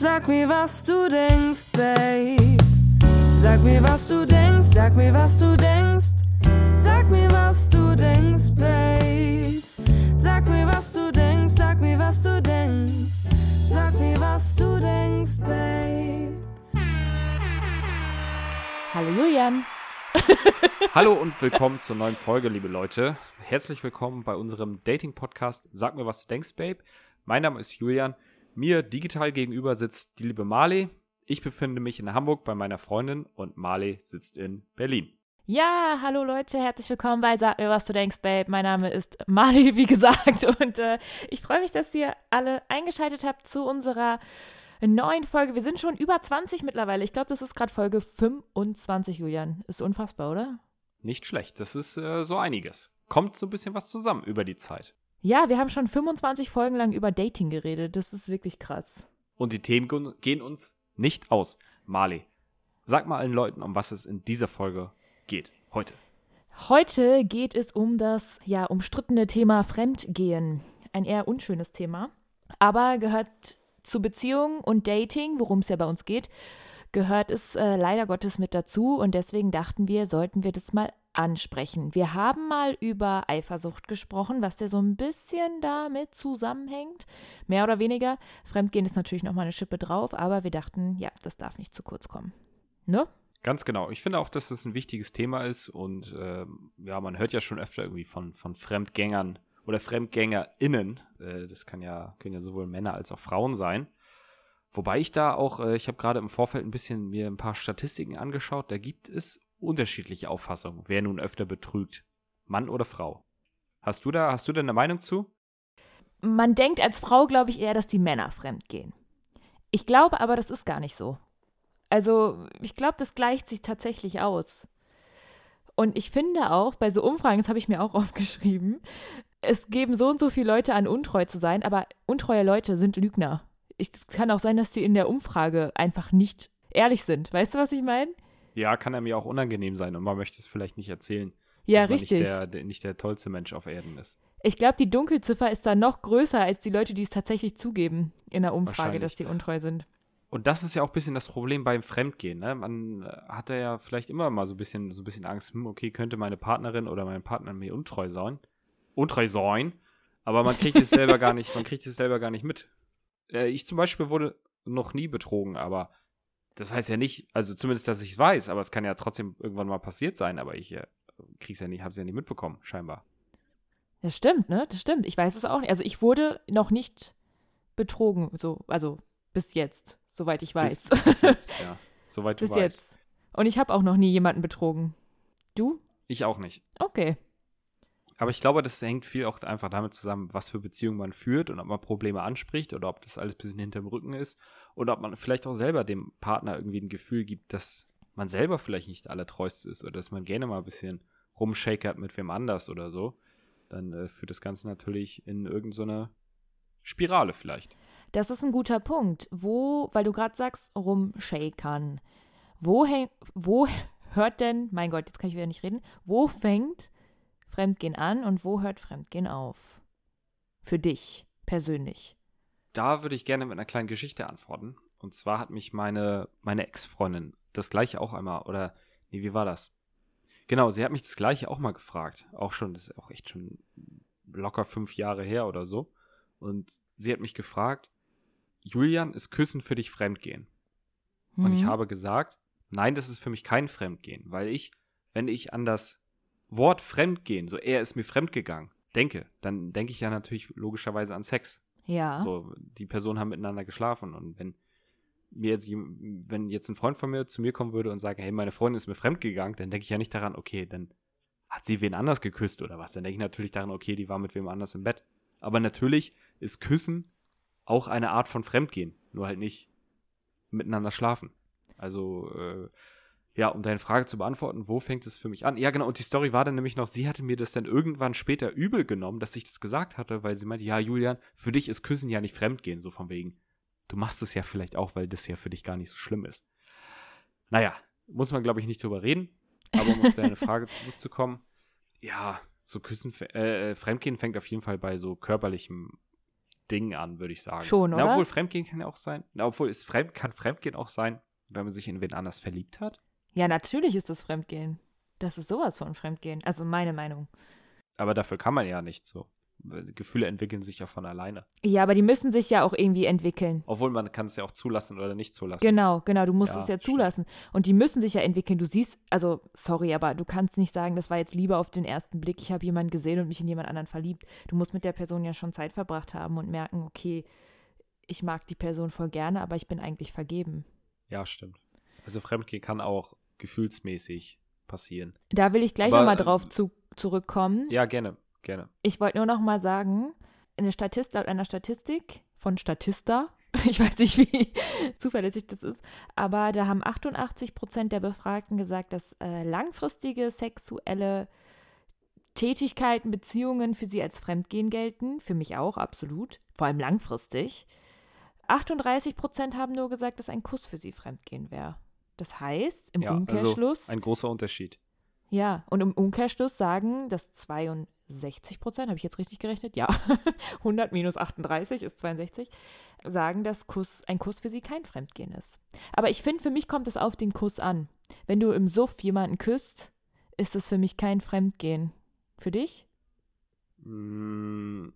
Sag mir, was du denkst, Babe. Sag mir, was du denkst, sag mir, was du denkst. Sag mir, was du denkst, Babe. Sag mir, was du denkst, sag mir, was du denkst. Sag mir, was du denkst, Babe. Hallo Julian. Hallo und willkommen zur neuen Folge, liebe Leute. Herzlich willkommen bei unserem Dating-Podcast Sag mir, was du denkst, Babe. Mein Name ist Julian. Mir digital gegenüber sitzt die liebe Marley. Ich befinde mich in Hamburg bei meiner Freundin und Marley sitzt in Berlin. Ja, hallo Leute, herzlich willkommen bei Sag mir, was du denkst, Babe. Mein Name ist Marley, wie gesagt, und äh, ich freue mich, dass ihr alle eingeschaltet habt zu unserer neuen Folge. Wir sind schon über 20 mittlerweile. Ich glaube, das ist gerade Folge 25, Julian. Ist unfassbar, oder? Nicht schlecht, das ist äh, so einiges. Kommt so ein bisschen was zusammen über die Zeit. Ja, wir haben schon 25 Folgen lang über Dating geredet. Das ist wirklich krass. Und die Themen gehen uns nicht aus. Marley, sag mal allen Leuten, um was es in dieser Folge geht. Heute. Heute geht es um das ja umstrittene Thema Fremdgehen. Ein eher unschönes Thema, aber gehört zu Beziehungen und Dating, worum es ja bei uns geht, gehört es äh, leider Gottes mit dazu und deswegen dachten wir, sollten wir das mal ansprechen. Wir haben mal über Eifersucht gesprochen, was ja so ein bisschen damit zusammenhängt, mehr oder weniger. Fremdgehen ist natürlich noch mal eine Schippe drauf, aber wir dachten, ja, das darf nicht zu kurz kommen. Ne? Ganz genau. Ich finde auch, dass das ein wichtiges Thema ist und ähm, ja, man hört ja schon öfter irgendwie von, von Fremdgängern oder FremdgängerInnen. Äh, das kann ja, können ja sowohl Männer als auch Frauen sein. Wobei ich da auch, äh, ich habe gerade im Vorfeld ein bisschen mir ein paar Statistiken angeschaut, da gibt es unterschiedliche Auffassungen, wer nun öfter betrügt, Mann oder Frau. Hast du da, hast du da eine Meinung zu? Man denkt als Frau, glaube ich, eher, dass die Männer fremdgehen. Ich glaube aber, das ist gar nicht so. Also, ich glaube, das gleicht sich tatsächlich aus. Und ich finde auch, bei so Umfragen, das habe ich mir auch aufgeschrieben, es geben so und so viele Leute an, untreu zu sein, aber untreue Leute sind Lügner. Es kann auch sein, dass die in der Umfrage einfach nicht ehrlich sind. Weißt du, was ich meine? Ja, kann er mir auch unangenehm sein und man möchte es vielleicht nicht erzählen. Ja, richtig. Nicht der, der, nicht der tollste Mensch auf Erden ist. Ich glaube, die Dunkelziffer ist da noch größer als die Leute, die es tatsächlich zugeben in der Umfrage, dass die untreu sind. Und das ist ja auch ein bisschen das Problem beim Fremdgehen. Ne? Man äh, hat ja vielleicht immer mal so ein bisschen, so ein bisschen Angst, hm, okay, könnte meine Partnerin oder mein Partner mir untreu sein. Untreu sein. Aber man kriegt es selber gar nicht, man kriegt es selber gar nicht mit. Äh, ich zum Beispiel wurde noch nie betrogen, aber das heißt ja nicht, also zumindest, dass ich es weiß, aber es kann ja trotzdem irgendwann mal passiert sein, aber ich äh, krieg's ja nicht, hab's ja nicht mitbekommen, scheinbar. Das stimmt, ne? Das stimmt. Ich weiß es auch nicht. Also ich wurde noch nicht betrogen, so, also bis jetzt, soweit ich weiß. Bis, bis jetzt, ja. Soweit du bis weißt. jetzt. Und ich habe auch noch nie jemanden betrogen. Du? Ich auch nicht. Okay. Aber ich glaube, das hängt viel auch einfach damit zusammen, was für Beziehungen man führt und ob man Probleme anspricht oder ob das alles ein bisschen hinterm Rücken ist oder ob man vielleicht auch selber dem Partner irgendwie ein Gefühl gibt, dass man selber vielleicht nicht der allertreueste ist oder dass man gerne mal ein bisschen rumshakert mit wem anders oder so. Dann äh, führt das Ganze natürlich in irgendeine so Spirale vielleicht. Das ist ein guter Punkt. Wo, weil du gerade sagst, rumshakern. Wo, wo hört denn, mein Gott, jetzt kann ich wieder nicht reden, wo fängt Fremdgehen an und wo hört Fremdgehen auf? Für dich persönlich. Da würde ich gerne mit einer kleinen Geschichte antworten. Und zwar hat mich meine, meine Ex-Freundin das gleiche auch einmal, oder, nee, wie war das? Genau, sie hat mich das gleiche auch mal gefragt. Auch schon, das ist auch echt schon locker fünf Jahre her oder so. Und sie hat mich gefragt, Julian, ist Küssen für dich Fremdgehen? Und ich Mhm. habe gesagt, nein, das ist für mich kein Fremdgehen, weil ich, wenn ich an das Wort Fremdgehen, so er ist mir fremdgegangen, denke, dann denke ich ja natürlich logischerweise an Sex. Ja. So, die Personen haben miteinander geschlafen und wenn mir jetzt, wenn jetzt ein Freund von mir zu mir kommen würde und sagen, hey, meine Freundin ist mir fremdgegangen, dann denke ich ja nicht daran, okay, dann hat sie wen anders geküsst oder was. Dann denke ich natürlich daran, okay, die war mit wem anders im Bett. Aber natürlich ist Küssen auch eine Art von Fremdgehen, nur halt nicht miteinander schlafen. Also, äh, ja, um deine Frage zu beantworten, wo fängt es für mich an? Ja, genau, und die Story war dann nämlich noch, sie hatte mir das dann irgendwann später übel genommen, dass ich das gesagt hatte, weil sie meinte, ja, Julian, für dich ist Küssen ja nicht Fremdgehen, so von wegen. Du machst es ja vielleicht auch, weil das ja für dich gar nicht so schlimm ist. Naja, muss man, glaube ich, nicht drüber reden. Aber um auf deine Frage zurückzukommen, ja, so Küssen, äh, äh, Fremdgehen fängt auf jeden Fall bei so körperlichem Ding an, würde ich sagen. Schon, Na, oder? obwohl Fremdgehen kann ja auch sein. Na, obwohl es fremd, kann Fremdgehen auch sein, wenn man sich in wen anders verliebt hat. Ja, natürlich ist das Fremdgehen. Das ist sowas von Fremdgehen. Also meine Meinung. Aber dafür kann man ja nicht so. Gefühle entwickeln sich ja von alleine. Ja, aber die müssen sich ja auch irgendwie entwickeln. Obwohl man kann es ja auch zulassen oder nicht zulassen. Genau, genau, du musst Ja, es ja stimmt. zulassen. Und die müssen sich ja entwickeln. Du siehst, also, sorry, aber du kannst nicht sagen, das war jetzt Liebe auf den ersten Blick, ich habe jemanden gesehen und mich in jemand anderen verliebt. Du musst mit der Person ja schon Zeit verbracht haben und merken, okay, ich mag die Person voll gerne, aber ich bin eigentlich vergeben. Ja, stimmt. Also Fremdgehen kann auch gefühlsmäßig passieren. Da will ich gleich nochmal ähm, drauf zu, zurückkommen. Ja, gerne, gerne. Ich wollte nur noch mal sagen, eine Statist, laut einer Statistik von Statista, ich weiß nicht, wie zuverlässig das ist, aber da haben 88 Prozent der Befragten gesagt, dass äh, langfristige sexuelle Tätigkeiten, Beziehungen für sie als Fremdgehen gelten. Für mich auch, absolut. Vor allem langfristig. 38 Prozent haben nur gesagt, dass ein Kuss für sie Fremdgehen wäre. Das heißt, im Ja, also Umkehrschluss. Ein großer Unterschied. Ja, und im Umkehrschluss sagen, dass 62 Prozent, habe ich jetzt richtig gerechnet? Ja, 100 minus 38 ist 62, sagen, dass Kuss, ein Kuss für sie kein Fremdgehen ist. Aber ich finde, für mich kommt es auf den Kuss an. Wenn du im Suff jemanden küsst, ist das für mich kein Fremdgehen. Für dich? Mm,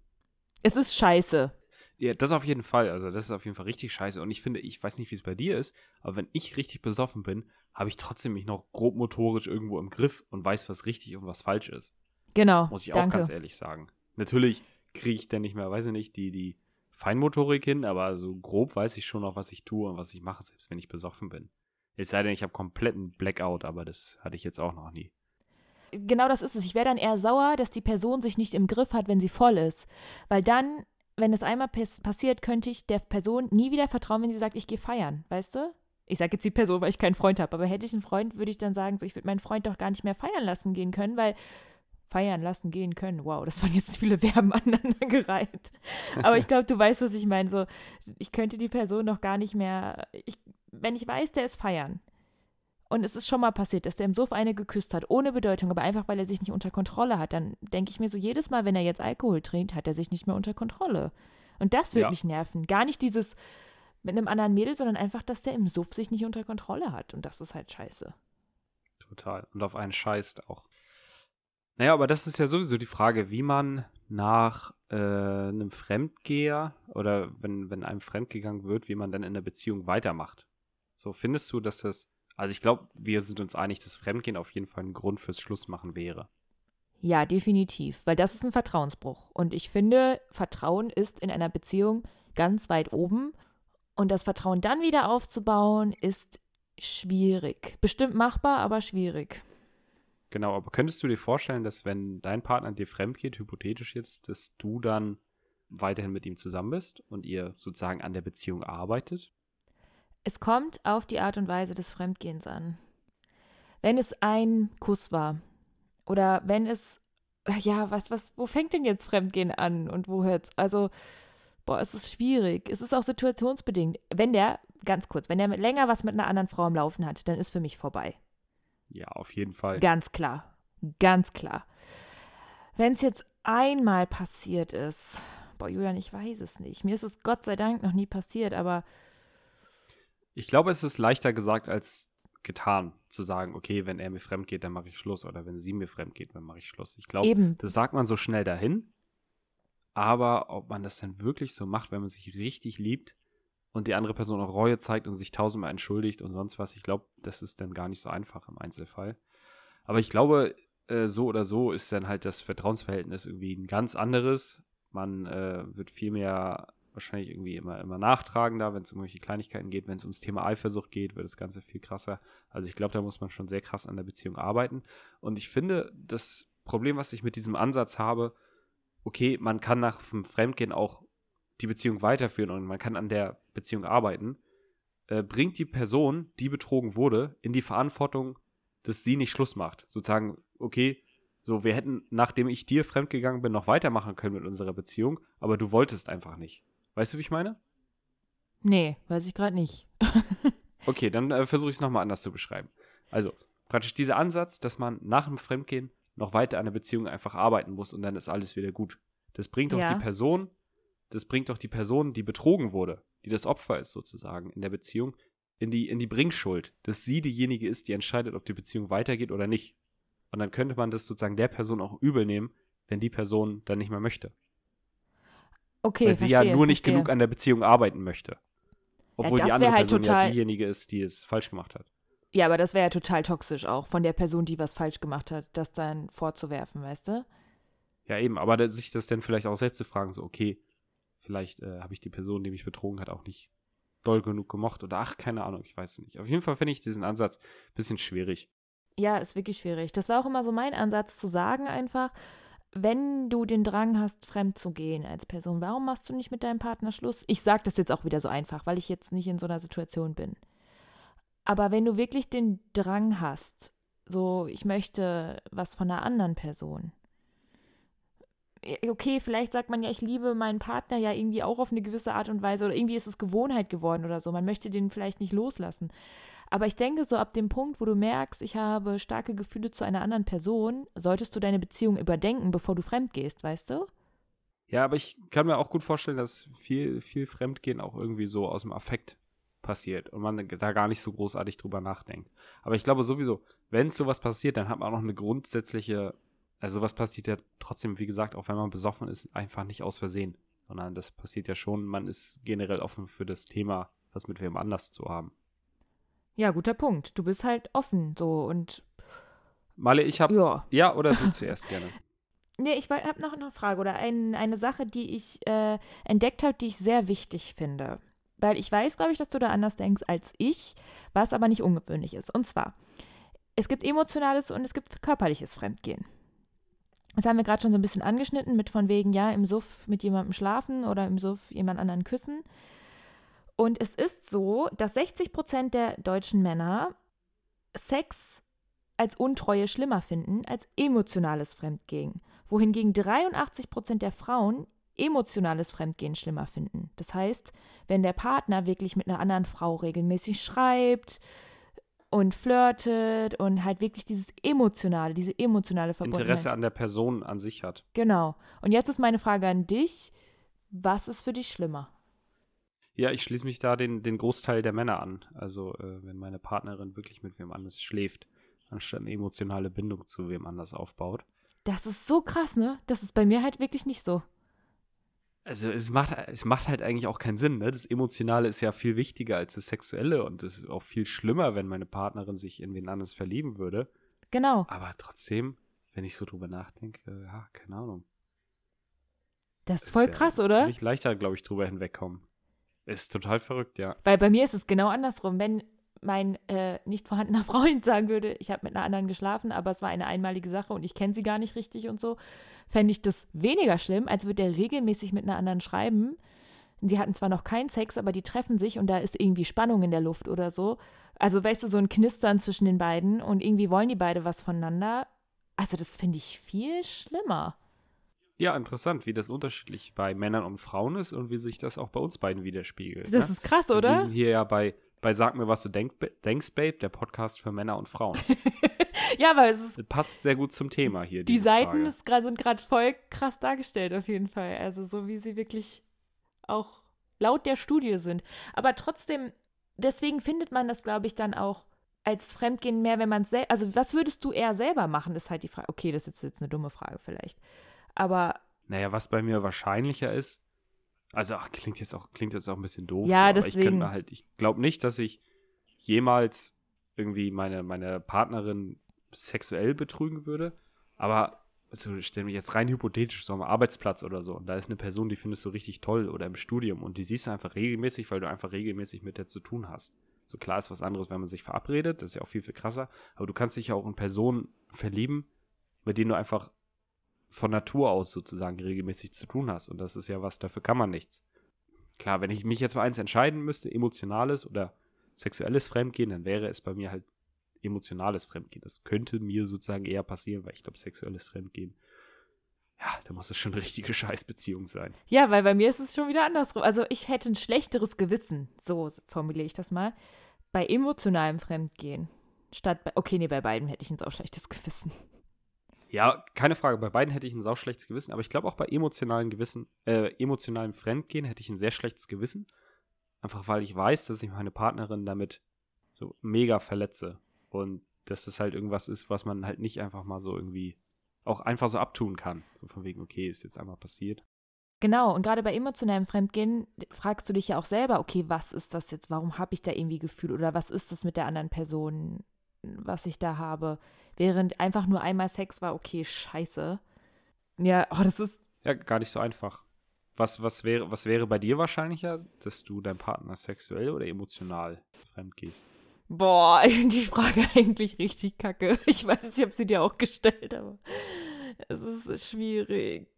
Es ist scheiße. Ja, das auf jeden Fall. Also, das ist auf jeden Fall richtig scheiße. Und ich finde, ich weiß nicht, wie es bei dir ist, aber wenn ich richtig besoffen bin, habe ich trotzdem mich noch grob motorisch irgendwo im Griff und weiß, was richtig und was falsch ist. Genau. Muss ich danke. auch ganz ehrlich sagen. Natürlich kriege ich dann nicht mehr, weiß ich nicht, die, die Feinmotorik hin, aber so grob weiß ich schon noch, was ich tue und was ich mache, selbst wenn ich besoffen bin. Es sei denn, ich habe kompletten Blackout, aber das hatte ich jetzt auch noch nie. genau das ist es. Ich wäre dann eher sauer, dass die Person sich nicht im Griff hat, wenn sie voll ist. Weil dann, wenn es einmal pass passiert, könnte ich der Person nie wieder vertrauen, wenn sie sagt, ich gehe feiern. Weißt du? Ich sage jetzt die Person, weil ich keinen Freund habe. Aber hätte ich einen Freund, würde ich dann sagen, so, ich würde meinen Freund doch gar nicht mehr feiern lassen gehen können, weil feiern lassen gehen können. Wow, das waren jetzt viele Verben aneinandergereiht. Aber ich glaube, du weißt, was ich meine. So, ich könnte die Person doch gar nicht mehr. Ich, wenn ich weiß, der ist feiern. Und es ist schon mal passiert, dass der im Suff eine geküsst hat, ohne Bedeutung, aber einfach, weil er sich nicht unter Kontrolle hat. Dann denke ich mir so, jedes Mal, wenn er jetzt Alkohol trinkt, hat er sich nicht mehr unter Kontrolle. Und das wird Ja. mich nerven. Gar nicht dieses mit einem anderen Mädel, sondern einfach, dass der im Suff sich nicht unter Kontrolle hat. Und das ist halt scheiße. Total. Und auf einen scheißt auch. Naja, aber das ist ja sowieso die Frage, wie man nach äh, einem Fremdgeher oder wenn, wenn einem fremdgegangen wird, wie man dann in der Beziehung weitermacht. So findest du, dass das, also ich glaube, wir sind uns einig, dass Fremdgehen auf jeden Fall ein Grund fürs Schlussmachen wäre. Ja, definitiv, weil das ist ein Vertrauensbruch. Und ich finde, Vertrauen ist in einer Beziehung ganz weit oben. Und das Vertrauen dann wieder aufzubauen, ist schwierig. Bestimmt machbar, aber schwierig. Genau, aber könntest du dir vorstellen, dass wenn dein Partner dir fremd geht, hypothetisch jetzt, dass du dann weiterhin mit ihm zusammen bist und ihr sozusagen an der Beziehung arbeitet? Es kommt auf die Art und Weise des Fremdgehens an. Wenn es ein Kuss war oder wenn es, ja, was, was, wo fängt denn jetzt Fremdgehen an und wo hört's? Also, boah, es ist schwierig. Es ist auch situationsbedingt. Wenn der, ganz kurz, wenn der länger was mit einer anderen Frau am Laufen hat, dann ist für mich vorbei. Ja, auf jeden Fall. Ganz klar. Ganz klar. Wenn es jetzt einmal passiert ist, boah, Julian, ich weiß es nicht. Mir ist es Gott sei Dank noch nie passiert, aber Ich glaube, es ist leichter gesagt als getan, zu sagen, okay, wenn er mir fremd geht, dann mache ich Schluss. Oder wenn sie mir fremd geht, dann mache ich Schluss. Ich glaube, das sagt man so schnell dahin. Aber ob man das dann wirklich so macht, wenn man sich richtig liebt und die andere Person auch Reue zeigt und sich tausendmal entschuldigt und sonst was, ich glaube, das ist dann gar nicht so einfach im Einzelfall. Aber ich glaube, äh, so oder so ist dann halt das Vertrauensverhältnis irgendwie ein ganz anderes. Man äh, wird viel mehr wahrscheinlich irgendwie immer, immer nachtragender, wenn es um irgendwelche Kleinigkeiten geht. Wenn es ums Thema Eifersucht geht, wird das Ganze viel krasser. Also ich glaube, da muss man schon sehr krass an der Beziehung arbeiten. Und ich finde, das Problem, was ich mit diesem Ansatz habe, okay, man kann nach dem Fremdgehen auch die Beziehung weiterführen und man kann an der Beziehung arbeiten, äh, bringt die Person, die betrogen wurde, in die Verantwortung, dass sie nicht Schluss macht. Sozusagen, okay, so, wir hätten, nachdem ich dir fremdgegangen bin, noch weitermachen können mit unserer Beziehung, aber du wolltest einfach nicht. Weißt du, wie ich meine? Nee, weiß ich gerade nicht. Okay, dann äh, versuche ich es nochmal anders zu beschreiben. Also, praktisch dieser Ansatz, dass man nach dem Fremdgehen noch weiter an der Beziehung einfach arbeiten muss und dann ist alles wieder gut. Das bringt auch Ja. die Person das bringt doch die Person, die betrogen wurde, die das Opfer ist sozusagen in der Beziehung, in die, in die Bringschuld, dass sie diejenige ist, die entscheidet, ob die Beziehung weitergeht oder nicht. Und dann könnte man das sozusagen der Person auch übel nehmen, wenn die Person dann nicht mehr möchte. Okay, Weil sie verstehe, ja nur nicht verstehe. genug an der Beziehung arbeiten möchte. Obwohl das die andere halt Person total- ja diejenige ist, die es falsch gemacht hat. Ja, aber das wäre ja total toxisch auch von der Person, die was falsch gemacht hat, das dann vorzuwerfen, weißt du? Ja, eben, aber sich das dann vielleicht auch selbst zu fragen, so, okay, vielleicht äh, habe ich die Person, die mich betrogen hat, auch nicht doll genug gemocht oder ach, keine Ahnung, ich weiß es nicht. Auf jeden Fall finde ich diesen Ansatz ein bisschen schwierig. Ja, ist wirklich schwierig. Das war auch immer so mein Ansatz zu sagen einfach, wenn du den Drang hast, fremd zu gehen als Person, warum machst du nicht mit deinem Partner Schluss? Ich sage das jetzt auch wieder so einfach, weil ich jetzt nicht in so einer Situation bin. Aber wenn du wirklich den Drang hast, so ich möchte was von einer anderen Person. Okay, vielleicht sagt man ja, ich liebe meinen Partner ja irgendwie auch auf eine gewisse Art und Weise oder irgendwie ist es Gewohnheit geworden oder so. Man möchte den vielleicht nicht loslassen. Aber ich denke, so ab dem Punkt, wo du merkst, ich habe starke Gefühle zu einer anderen Person, solltest du deine Beziehung überdenken, bevor du fremd gehst, weißt du? Ja, aber ich kann mir auch gut vorstellen, dass viel, viel Fremdgehen auch irgendwie so aus dem Affekt passiert und man da gar nicht so großartig drüber nachdenkt. Aber ich glaube sowieso, wenn sowas passiert, dann hat man auch noch eine grundsätzliche, also sowas passiert ja trotzdem, wie gesagt, auch wenn man besoffen ist, einfach nicht aus Versehen, sondern das passiert ja schon, man ist generell offen für das Thema, was mit wem anders zu haben. Ja, guter Punkt. Du bist halt offen so und Male, ich habe, ja. ja, oder du zuerst gerne. Nee, ich habe noch eine Frage oder ein, eine Sache, die ich äh, entdeckt habe, die ich sehr wichtig finde. Weil ich weiß, glaube ich, dass du da anders denkst als ich, was aber nicht ungewöhnlich ist. Und zwar, es gibt emotionales und es gibt körperliches Fremdgehen. Das haben wir gerade schon so ein bisschen angeschnitten, mit von wegen, ja, im Suff mit jemandem schlafen oder im Suff jemand anderen küssen. Und es ist so, dass 60 Prozent der deutschen Männer Sex als Untreue schlimmer finden als emotionales Fremdgehen, wohingegen 83 Prozent der Frauen emotionales Fremdgehen schlimmer finden. Das heißt, wenn der Partner wirklich mit einer anderen Frau regelmäßig schreibt und flirtet und halt wirklich dieses emotionale, diese emotionale Verbundenheit. Interesse an der Person an sich hat. Genau. Und jetzt ist meine Frage an dich: Was ist für dich schlimmer? Ja, ich schließe mich da den, den Großteil der Männer an. Also, äh, wenn meine Partnerin wirklich mit wem anders schläft, anstatt eine emotionale Bindung zu wem anders aufbaut. Das ist so krass, ne? Das ist bei mir halt wirklich nicht so. Also, es macht, es macht halt eigentlich auch keinen Sinn, ne? Das Emotionale ist ja viel wichtiger als das Sexuelle und es ist auch viel schlimmer, wenn meine Partnerin sich in wen anderes verlieben würde. Genau. Aber trotzdem, wenn ich so drüber nachdenke, äh, ja, keine Ahnung. Das ist voll krass, oder? Ich leichter, glaube ich, drüber hinwegkommen. Ist total verrückt, ja. Weil bei mir ist es genau andersrum. Wenn mein äh, nicht vorhandener Freund sagen würde, ich habe mit einer anderen geschlafen, aber es war eine einmalige Sache und ich kenne sie gar nicht richtig und so, fände ich das weniger schlimm, als würde er regelmäßig mit einer anderen schreiben. Sie hatten zwar noch keinen Sex, aber die treffen sich und da ist irgendwie Spannung in der Luft oder so. Also, weißt du, so ein Knistern zwischen den beiden und irgendwie wollen die beide was voneinander. Also, das finde ich viel schlimmer. Ja, interessant, wie das unterschiedlich bei Männern und Frauen ist und wie sich das auch bei uns beiden widerspiegelt. Das ne? ist krass, Wir oder? sind hier ja bei, bei Sag mir, was du denk, denkst, Babe, der Podcast für Männer und Frauen. Ja, aber es ist passt sehr gut zum Thema hier. Die Seiten grad, sind gerade voll krass dargestellt, auf jeden Fall. Also so wie sie wirklich auch laut der Studie sind. Aber trotzdem, deswegen findet man das, glaube ich, dann auch als Fremdgehen mehr, wenn man es selber. Also, was würdest du eher selber machen, ist halt die Frage. Okay, das ist jetzt eine dumme Frage vielleicht. Aber Naja, was bei mir wahrscheinlicher ist, also ach, klingt jetzt auch, klingt jetzt auch ein bisschen doof. Ja, so, aber ich deswegen. könnte mir halt, ich glaube nicht, dass ich jemals irgendwie meine, meine Partnerin sexuell betrügen würde. Aber also ich stelle mich jetzt rein hypothetisch so am Arbeitsplatz oder so und da ist eine Person, die findest du richtig toll oder im Studium und die siehst du einfach regelmäßig, weil du einfach regelmäßig mit der zu tun hast. So klar ist was anderes, wenn man sich verabredet, das ist ja auch viel, viel krasser, aber du kannst dich ja auch in Personen verlieben, mit denen du einfach von Natur aus sozusagen regelmäßig zu tun hast und das ist ja was, dafür kann man nichts. Klar, wenn ich mich jetzt für eins entscheiden müsste, emotionales oder sexuelles Fremdgehen, dann wäre es bei mir halt emotionales Fremdgehen. Das könnte mir sozusagen eher passieren, weil ich glaube, sexuelles Fremdgehen, ja, da muss es schon eine richtige Scheißbeziehung sein. ja, weil bei mir ist es schon wieder andersrum. Also, ich hätte ein schlechteres Gewissen, so formuliere ich das mal, bei emotionalem Fremdgehen. Statt bei. Okay, nee, bei beiden hätte ich ein auch schlechtes Gewissen. Ja, keine Frage. Bei beiden hätte ich ein sauschlechtes Gewissen, aber ich glaube auch bei emotionalen Gewissen, äh, emotionalem Fremdgehen hätte ich ein sehr schlechtes Gewissen. Einfach weil ich weiß, dass ich meine Partnerin damit so mega verletze. Und dass das halt irgendwas ist, was man halt nicht einfach mal so irgendwie auch einfach so abtun kann. So von wegen, okay, ist jetzt einmal passiert. Genau, und gerade bei emotionalem Fremdgehen fragst du dich ja auch selber, okay, was ist das jetzt? Warum habe ich da irgendwie Gefühl? Oder was ist das mit der anderen Person, was ich da habe? Während einfach nur einmal Sex war, okay, scheiße. Ja, oh, das ist. Ja, gar nicht so einfach. Was, was, wäre, was wäre bei dir wahrscheinlicher, dass du deinem Partner sexuell oder emotional fremd gehst? Boah, die Frage eigentlich richtig kacke. Ich weiß, ich habe sie dir auch gestellt, aber es ist schwierig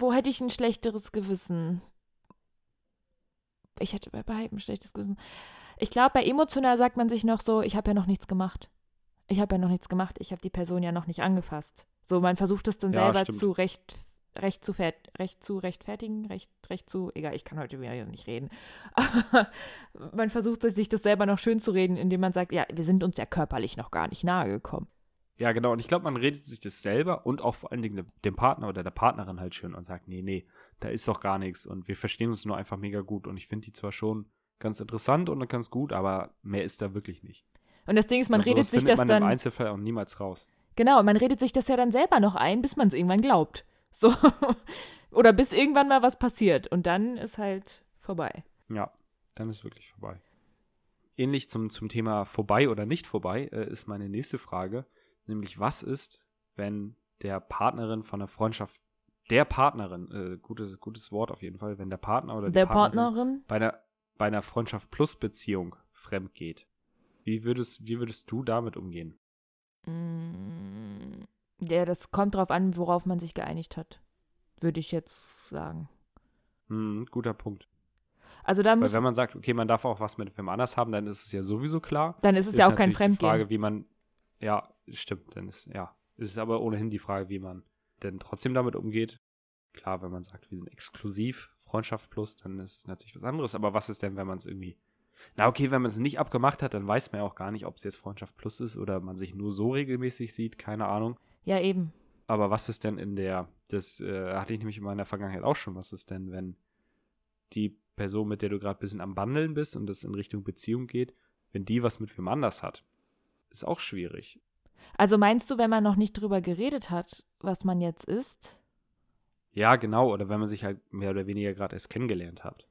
wo hätte ich ein schlechteres Gewissen? Ich hätte bei beiden ein schlechtes Gewissen. Ich glaube, bei emotional sagt man sich noch so, ich habe ja noch nichts gemacht. Ich habe ja noch nichts gemacht, ich habe die Person ja noch nicht angefasst. So, man versucht es dann ja, selber stimmt. zu recht, recht, zu recht zu rechtfertigen, recht, recht zu, egal, ich kann heute wieder nicht reden. Aber man versucht sich das selber noch schön zu reden, indem man sagt, ja, wir sind uns ja körperlich noch gar nicht nahe gekommen. Ja, genau. Und ich glaube, man redet sich das selber und auch vor allen Dingen dem Partner oder der Partnerin halt schön und sagt, nee, nee, da ist doch gar nichts und wir verstehen uns nur einfach mega gut. Und ich finde die zwar schon ganz interessant und ganz gut, aber mehr ist da wirklich nicht. Und das Ding ist, man und redet sich das man dann. Im Einzelfall auch niemals raus. Genau, man redet sich das ja dann selber noch ein, bis man es irgendwann glaubt. So. oder bis irgendwann mal was passiert. Und dann ist halt vorbei. Ja, dann ist wirklich vorbei. Ähnlich zum, zum Thema vorbei oder nicht vorbei äh, ist meine nächste Frage. Nämlich, was ist, wenn der Partnerin von der Freundschaft, der Partnerin, äh, gutes, gutes Wort auf jeden Fall, wenn der Partner oder die der Partnerin, Partnerin? Bei, einer, bei einer Freundschaft plus Beziehung fremd geht. Wie würdest, wie würdest du damit umgehen? Mm, ja, das kommt drauf an, worauf man sich geeinigt hat. Würde ich jetzt sagen. Hm, guter Punkt. Also da Weil wenn man sagt, okay, man darf auch was mit wem anders haben, dann ist es ja sowieso klar. Dann ist es ist ja auch kein Fremdgehen. Die Frage, wie man, ja, stimmt, dann ist, ja, ist es aber ohnehin die Frage, wie man denn trotzdem damit umgeht. Klar, wenn man sagt, wir sind exklusiv, Freundschaft plus, dann ist es natürlich was anderes. Aber was ist denn, wenn man es irgendwie. Na, okay, wenn man es nicht abgemacht hat, dann weiß man ja auch gar nicht, ob es jetzt Freundschaft plus ist oder man sich nur so regelmäßig sieht, keine Ahnung. Ja, eben. Aber was ist denn in der, das äh, hatte ich nämlich in meiner Vergangenheit auch schon, was ist denn, wenn die Person, mit der du gerade ein bisschen am Bandeln bist und es in Richtung Beziehung geht, wenn die was mit wem anders hat? Ist auch schwierig. Also meinst du, wenn man noch nicht drüber geredet hat, was man jetzt ist? Ja, genau. Oder wenn man sich halt mehr oder weniger gerade erst kennengelernt hat.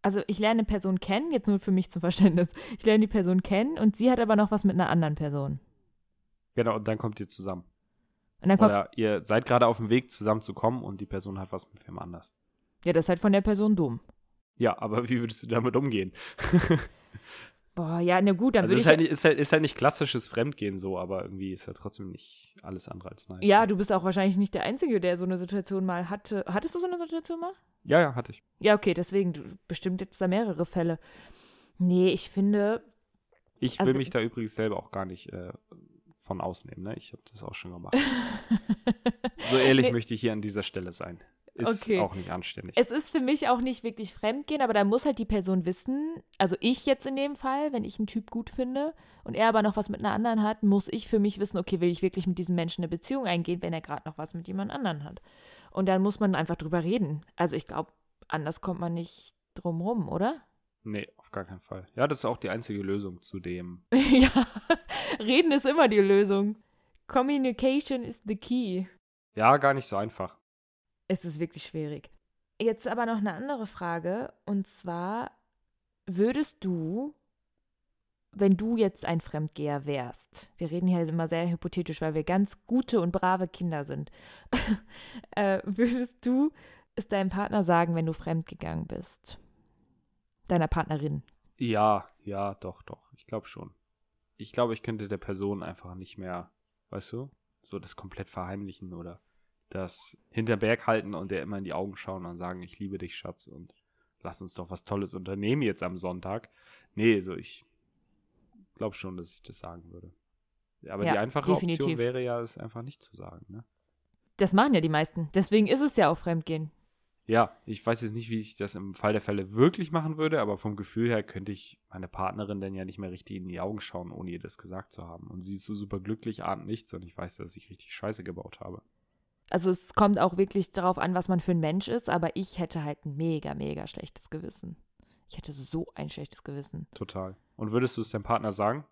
Also ich lerne eine Person kennen, jetzt nur für mich zum Verständnis. Ich lerne die Person kennen und sie hat aber noch was mit einer anderen Person. Genau, und dann kommt ihr zusammen. Kommt, Oder ihr seid gerade auf dem Weg zusammenzukommen und die Person hat was mit wem anders. Ja, das ist halt von der Person dumm. Ja, aber wie würdest du damit umgehen? Boah, ja, na gut, dann also würde ich. Halt, ist, halt, ist halt nicht klassisches Fremdgehen so, aber irgendwie ist ja trotzdem nicht alles andere als nice. Ja, du bist auch wahrscheinlich nicht der Einzige, der so eine Situation mal hatte. Hattest du so eine Situation mal? Ja, ja, hatte ich. Ja, okay, deswegen, du, bestimmt gibt es da mehrere Fälle. Nee, ich finde. Ich will also, mich da übrigens selber auch gar nicht äh, von ausnehmen, ne? Ich habe das auch schon gemacht. so ehrlich nee. möchte ich hier an dieser Stelle sein. Ist okay. auch nicht anständig. Es ist für mich auch nicht wirklich Fremdgehen, aber da muss halt die Person wissen, also ich jetzt in dem Fall, wenn ich einen Typ gut finde und er aber noch was mit einer anderen hat, muss ich für mich wissen, okay, will ich wirklich mit diesem Menschen eine Beziehung eingehen, wenn er gerade noch was mit jemand anderen hat. Und dann muss man einfach drüber reden. Also ich glaube, anders kommt man nicht drum rum, oder? Nee, auf gar keinen Fall. Ja, das ist auch die einzige Lösung zu dem. ja, reden ist immer die Lösung. Communication is the key. Ja, gar nicht so einfach ist es wirklich schwierig. Jetzt aber noch eine andere Frage und zwar würdest du, wenn du jetzt ein Fremdgeher wärst, wir reden hier immer sehr hypothetisch, weil wir ganz gute und brave Kinder sind, äh, würdest du es deinem Partner sagen, wenn du fremdgegangen bist? Deiner Partnerin? Ja, ja, doch, doch. Ich glaube schon. Ich glaube, ich könnte der Person einfach nicht mehr, weißt du, so das komplett verheimlichen oder das hinter Berg halten und der immer in die Augen schauen und sagen, ich liebe dich, Schatz, und lass uns doch was Tolles unternehmen jetzt am Sonntag. Nee, so ich glaube schon, dass ich das sagen würde. Aber ja, die einfache definitiv. Option wäre ja, es einfach nicht zu sagen, ne? Das machen ja die meisten. Deswegen ist es ja auch Fremdgehen. Ja, ich weiß jetzt nicht, wie ich das im Fall der Fälle wirklich machen würde, aber vom Gefühl her könnte ich meine Partnerin dann ja nicht mehr richtig in die Augen schauen, ohne ihr das gesagt zu haben. Und sie ist so super glücklich, ahnt nichts und ich weiß, dass ich richtig Scheiße gebaut habe. Also es kommt auch wirklich darauf an, was man für ein Mensch ist, aber ich hätte halt ein mega, mega schlechtes Gewissen. Ich hätte so ein schlechtes Gewissen. Total. Und würdest du es deinem Partner sagen?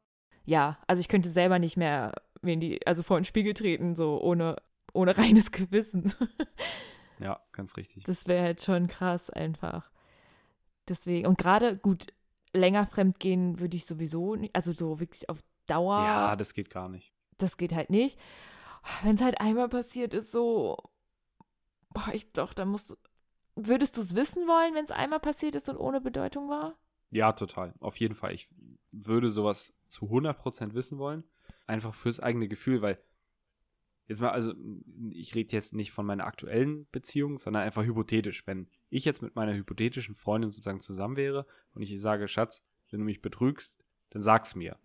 Ja, also ich könnte selber nicht mehr in die, also vor den Spiegel treten, so ohne, ohne reines Gewissen. Ja, ganz richtig. Das wäre halt schon krass einfach. Deswegen, und gerade gut, länger fremdgehen würde ich sowieso nicht, also so wirklich auf Dauer. Ja, das geht gar nicht. Das geht halt nicht. Wenn es halt einmal passiert ist, so, boah, ich doch, dann musst du, würdest du es wissen wollen, wenn es einmal passiert ist und ohne Bedeutung war? Ja, total. Auf jeden Fall. Ich würde sowas zu 100% wissen wollen. Einfach fürs eigene Gefühl, weil jetzt mal, also ich rede jetzt nicht von meiner aktuellen Beziehung, sondern einfach hypothetisch. Wenn ich jetzt mit meiner hypothetischen Freundin sozusagen zusammen wäre und ich sage, Schatz, wenn du mich betrügst, dann sag's mir.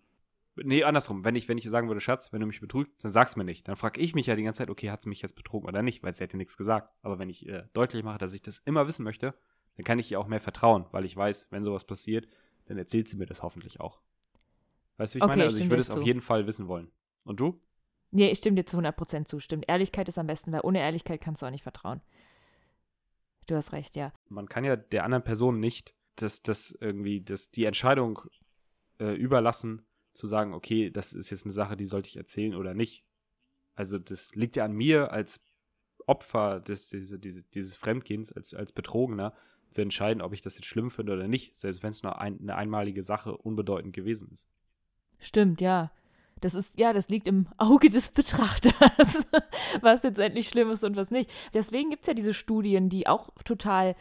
Nee, andersrum. Wenn ich, wenn ich sagen würde, Schatz, wenn du mich betrügst, dann sag's mir nicht. Dann frage ich mich ja die ganze Zeit, okay, hat sie mich jetzt betrogen oder nicht, weil sie hätte nichts gesagt. Aber wenn ich äh, deutlich mache, dass ich das immer wissen möchte, dann kann ich ihr auch mehr vertrauen, weil ich weiß, wenn sowas passiert, dann erzählt sie mir das hoffentlich auch. Weißt du, wie ich Okay, meine? Also ich würde es auf jeden Fall wissen wollen. Und du? Nee, ich stimme dir zu 100% zu. Stimmt. Ehrlichkeit ist am besten, weil ohne Ehrlichkeit kannst du auch nicht vertrauen. Du hast recht, ja. man kann ja der anderen Person nicht das, das irgendwie, das, die Entscheidung äh, überlassen, zu sagen, okay, das ist jetzt eine Sache, die sollte ich erzählen oder nicht. Also das liegt ja an mir als Opfer des, diese, diese, dieses Fremdgehens, als, als Betrogener, zu entscheiden, ob ich das jetzt schlimm finde oder nicht, selbst wenn es nur ein, eine einmalige Sache unbedeutend gewesen ist. Stimmt, ja. Das ist, ja, das liegt im Auge des Betrachters, was jetzt endlich schlimm ist und was nicht. Deswegen gibt es ja diese Studien, die auch total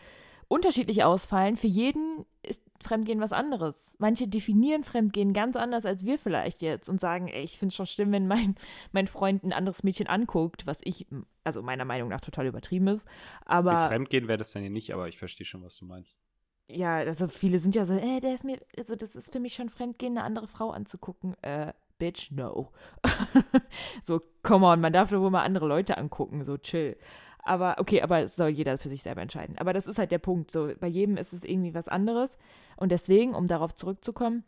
unterschiedlich ausfallen. Für jeden ist Fremdgehen was anderes. Manche definieren Fremdgehen ganz anders als wir vielleicht jetzt und sagen, ey, ich finde es schon schlimm, wenn mein, mein Freund ein anderes Mädchen anguckt, was ich, also meiner Meinung nach total übertrieben ist. Aber Fremdgehen wäre das dann ja nicht, aber ich verstehe schon, was du meinst. ja, also viele sind ja so, äh, der ist mir, also das ist für mich schon Fremdgehen, eine andere Frau anzugucken. Äh, bitch, no. so, come on, man darf doch wohl mal andere Leute angucken, so chill. Aber okay, aber es soll jeder für sich selber entscheiden. Aber das ist halt der Punkt. So, bei jedem ist es irgendwie was anderes. Und deswegen, um darauf zurückzukommen,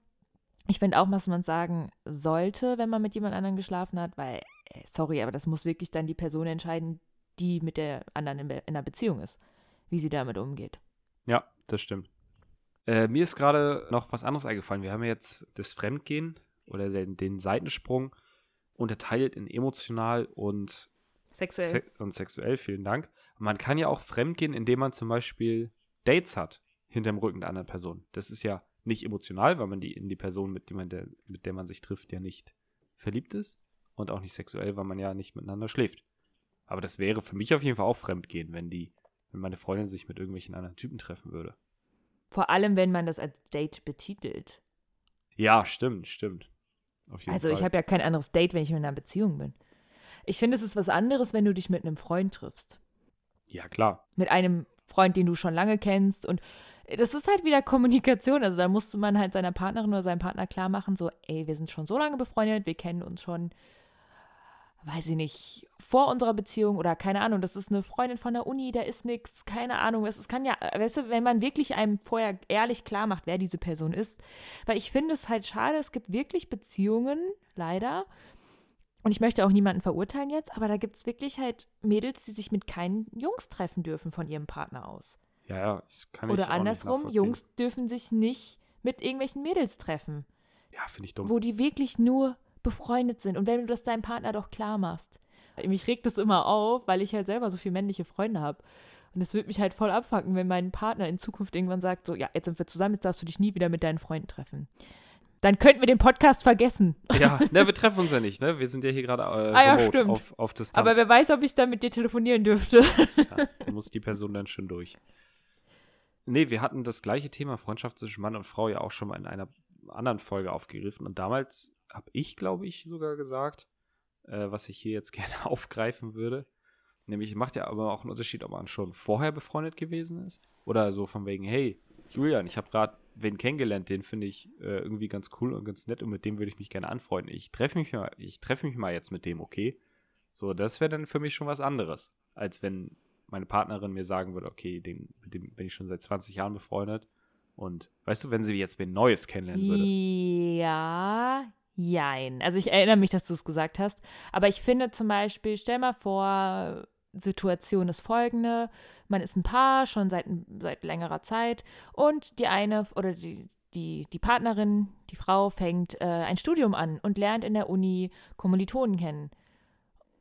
ich finde auch, was man sagen sollte, wenn man mit jemand anderem geschlafen hat, weil, äh, sorry, aber das muss wirklich dann die Person entscheiden, die mit der anderen in, einer Beziehung ist, wie sie damit umgeht. Ja, das stimmt. Äh, mir ist gerade noch was anderes eingefallen. Wir haben jetzt das Fremdgehen oder den, den Seitensprung unterteilt in emotional und, Sexuell. se und sexuell. Vielen Dank. Man kann ja auch fremdgehen, indem man zum Beispiel Dates hat hinterm Rücken der anderen Person. Das ist ja nicht emotional, weil man die in die Person, mit, die man der, mit der man sich trifft, ja nicht verliebt ist. Und auch nicht sexuell, weil man ja nicht miteinander schläft. Aber das wäre für mich auf jeden Fall auch Fremdgehen, wenn die, wenn meine Freundin sich mit irgendwelchen anderen Typen treffen würde. Vor allem, wenn man das als Date betitelt. Ja, stimmt, stimmt. Also Fall. ich habe ja kein anderes Date, wenn ich in einer Beziehung bin. Ich finde, es ist was anderes, wenn du dich mit einem Freund triffst. Ja, klar. Mit einem Freund, den du schon lange kennst. Und das ist halt wieder Kommunikation. Also da musste man halt seiner Partnerin oder seinem Partner klar machen, so, ey, wir sind schon so lange befreundet, wir kennen uns schon, weiß ich nicht, vor unserer Beziehung oder keine Ahnung, das ist eine Freundin von der Uni, da ist nichts, keine Ahnung. Es kann ja, weißt du, wenn man wirklich einem vorher ehrlich klar macht, wer diese Person ist. Weil ich finde es halt schade, es gibt wirklich Beziehungen, leider, und ich möchte auch niemanden verurteilen jetzt, aber da gibt es wirklich halt Mädels, die sich mit keinen Jungs treffen dürfen von ihrem Partner aus. Ja, ja, das kann ich Oder andersrum. Jungs dürfen sich nicht mit irgendwelchen Mädels treffen, Ja, finde ich dumm. wo die wirklich nur befreundet sind. Und wenn du das deinem Partner doch klar machst. Mich regt das immer auf, weil ich halt selber so viele männliche Freunde habe. Und es würde mich halt voll abfacken, wenn mein Partner in Zukunft irgendwann sagt, so, ja, jetzt sind wir zusammen, jetzt darfst du dich nie wieder mit deinen Freunden treffen. Dann könnten wir den Podcast vergessen. Ja, ne, wir treffen uns ja nicht, ne? Wir sind ja hier gerade äh, Ah ja, stimmt. auf, auf Distanz. Aber wer weiß, ob ich dann mit dir telefonieren dürfte. ja, da muss die Person dann schon durch. Nee, wir hatten das gleiche Thema Freundschaft zwischen Mann und Frau ja auch schon mal in einer anderen Folge aufgegriffen. Und damals habe ich, glaube ich, sogar gesagt, äh, was ich hier jetzt gerne aufgreifen würde. Nämlich macht ja aber auch einen Unterschied, ob man schon vorher befreundet gewesen ist oder so von wegen, hey, Julian, ich habe gerade wen kennengelernt, den finde ich äh, irgendwie ganz cool und ganz nett und mit dem würde ich mich gerne anfreunden. Ich treffe mich mal, ich treffe mich mal jetzt mit dem, okay? So, das wäre dann für mich schon was anderes, als wenn meine Partnerin mir sagen würde, okay, den, mit dem bin ich schon seit 20 Jahren befreundet. Und weißt du, wenn sie jetzt wen Neues kennenlernen würde. Ja, jein. Also ich erinnere mich, dass du es gesagt hast. Aber ich finde zum Beispiel, stell mal vor, Situation ist folgende. Man ist ein Paar schon seit, seit längerer Zeit und die eine oder die, die, die Partnerin, die Frau fängt äh, ein Studium an und lernt in der Uni Kommilitonen kennen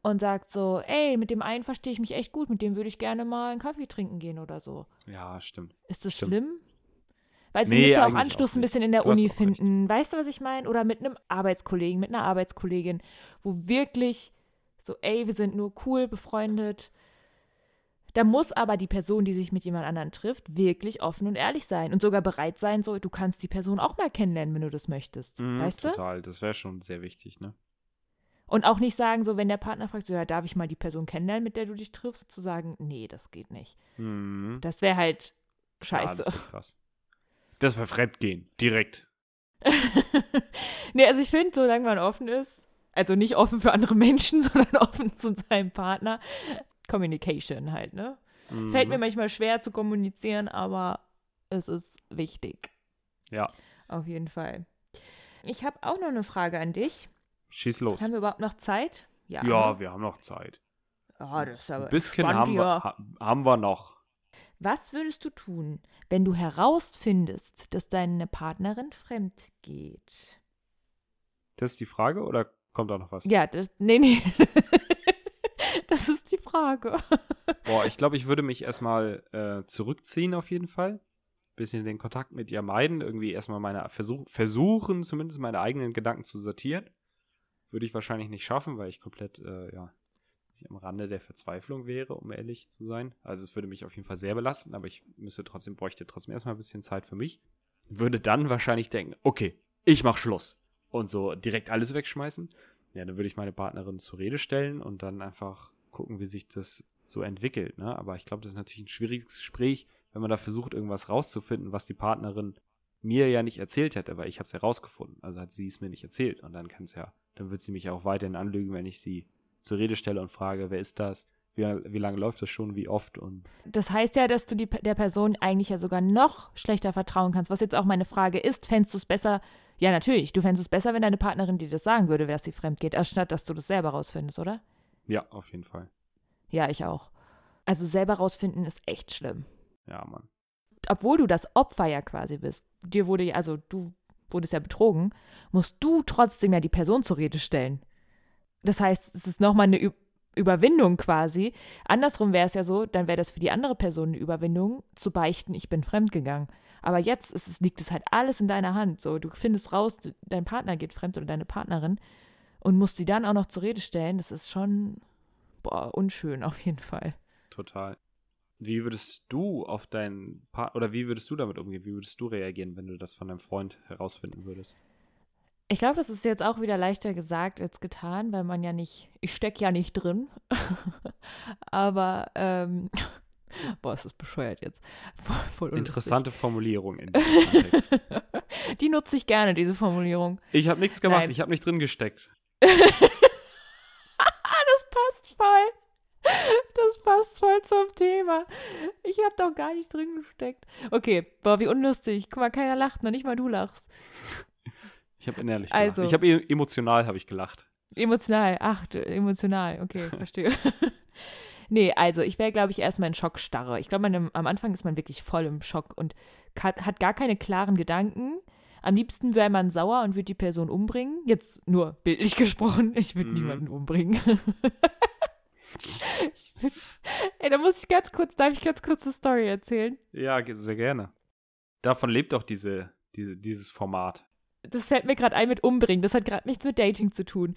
und sagt so, ey, mit dem einen verstehe ich mich echt gut, mit dem würde ich gerne mal einen Kaffee trinken gehen oder so. Ja, stimmt. Ist das Stimmt. schlimm? Weil sie Nee, müsste auch Anschluss auch ein bisschen in der Du Uni auch recht. finden. Weißt du, was ich meine? Oder mit einem Arbeitskollegen, mit einer Arbeitskollegin, wo wirklich so, ey, wir sind nur cool befreundet. Da muss aber die Person, die sich mit jemand anderem trifft, wirklich offen und ehrlich sein und sogar bereit sein, so, du kannst die Person auch mal kennenlernen, wenn du das möchtest. Mhm, weißt du? Total, das wäre schon sehr wichtig, ne? Und auch nicht sagen, so, wenn der Partner fragt, so, ja, darf ich mal die Person kennenlernen, mit der du dich triffst, zu sagen, nee, das geht nicht. Mhm. Das wäre halt Ja, scheiße. das wäre krass. Das wäre Fremdgehen, direkt. nee, also ich finde, solange man offen ist, also nicht offen für andere Menschen, sondern offen zu seinem Partner, Communication halt, ne? Mhm. Fällt mir manchmal schwer zu kommunizieren, aber es ist wichtig. Ja, Auf jeden Fall. Ich habe auch noch eine Frage an dich. schieß los. Haben wir überhaupt noch Zeit? Ja, ne? wir haben noch Zeit. Oh, das ist aber Ein bisschen haben wir, ha, haben wir noch. Was würdest du tun, wenn du herausfindest, dass deine Partnerin fremd geht? Das ist die Frage oder kommt da noch was? Ja, das, nee, nee. das ist die Frage. Boah, ich glaube, ich würde mich erstmal äh, zurückziehen auf jeden Fall. Bisschen den Kontakt mit ihr meiden. Irgendwie erstmal meine Versuch, versuchen, zumindest meine eigenen Gedanken zu sortieren. Würde ich wahrscheinlich nicht schaffen, weil ich komplett, äh, ja, am Rande der Verzweiflung wäre, um ehrlich zu sein. Also es würde mich auf jeden Fall sehr belasten, aber ich müsste trotzdem, bräuchte trotzdem erstmal ein bisschen Zeit für mich. Würde dann wahrscheinlich denken, okay, ich mach Schluss. Und so direkt alles wegschmeißen. Ja, dann würde ich meine Partnerin zur Rede stellen und dann einfach gucken, wie sich das so entwickelt. Ne? Aber ich glaube, das ist natürlich ein schwieriges Gespräch, wenn man da versucht, irgendwas rauszufinden, was die Partnerin mir ja nicht erzählt hätte, weil ich habe es ja rausgefunden. Also hat sie es mir nicht erzählt. Und dann kann es ja, dann wird sie mich auch weiterhin anlügen, wenn ich sie zur Rede stelle und frage, wer ist das? Wie, wie lange läuft das schon? Wie oft? Und Das heißt ja, dass du die, der Person eigentlich ja sogar noch schlechter vertrauen kannst. Was jetzt auch meine Frage ist, fändest du es besser? Ja, natürlich. Du fändest es besser, wenn deine Partnerin dir das sagen würde, wer sie fremd geht, anstatt dass du das selber rausfindest, oder? ja, auf jeden Fall. Ja, ich auch. Also selber rausfinden ist echt schlimm. Ja, Mann. Obwohl du das Opfer ja quasi bist. Dir wurde ja, also du wurdest ja betrogen, musst du trotzdem ja die Person zur Rede stellen. Das heißt, es ist nochmal eine Ü Überwindung quasi. Andersrum wäre es ja so, dann wäre das für die andere Person eine Überwindung, zu beichten, ich bin fremdgegangen. Aber jetzt ist es, liegt es halt alles in deiner Hand. So, du findest raus, dein Partner geht fremd oder deine Partnerin und musst die dann auch noch zur Rede stellen. Das ist schon boah, unschön auf jeden Fall. Total. Wie würdest du auf deinen Part oder wie würdest du damit umgehen? Wie würdest du reagieren, wenn du das von deinem Freund herausfinden würdest? Ich glaube, das ist jetzt auch wieder leichter gesagt als getan, weil man ja nicht, ich stecke ja nicht drin. Aber, ähm, boah, ist das bescheuert jetzt. Voll, voll. Interessante Formulierung in Kontext. Die nutze ich gerne, diese Formulierung. Ich habe nichts gemacht, Nein. ich habe nicht drin gesteckt. Das passt voll. Das passt voll zum Thema. Ich habe doch gar nicht drin gesteckt. Okay, boah, wie unlustig. Guck mal, keiner lacht, noch nicht mal du lachst. Ich habe innerlich Also. gelacht. Ich habe emotional habe ich gelacht. Emotional, ach, emotional, okay, verstehe. Nee, also ich wäre, glaube ich, erstmal in Schockstarre. Ich glaube, am Anfang ist man wirklich voll im Schock und hat gar keine klaren Gedanken. Am liebsten wäre man sauer und würde die Person umbringen. Jetzt nur bildlich gesprochen, ich würde Mhm. niemanden umbringen. würd, ey, da muss ich ganz kurz, darf ich ganz kurz eine Story erzählen? Ja, sehr gerne. Davon lebt auch diese, diese, dieses Format. das fällt mir gerade ein mit umbringen. Das hat gerade nichts mit Dating zu tun.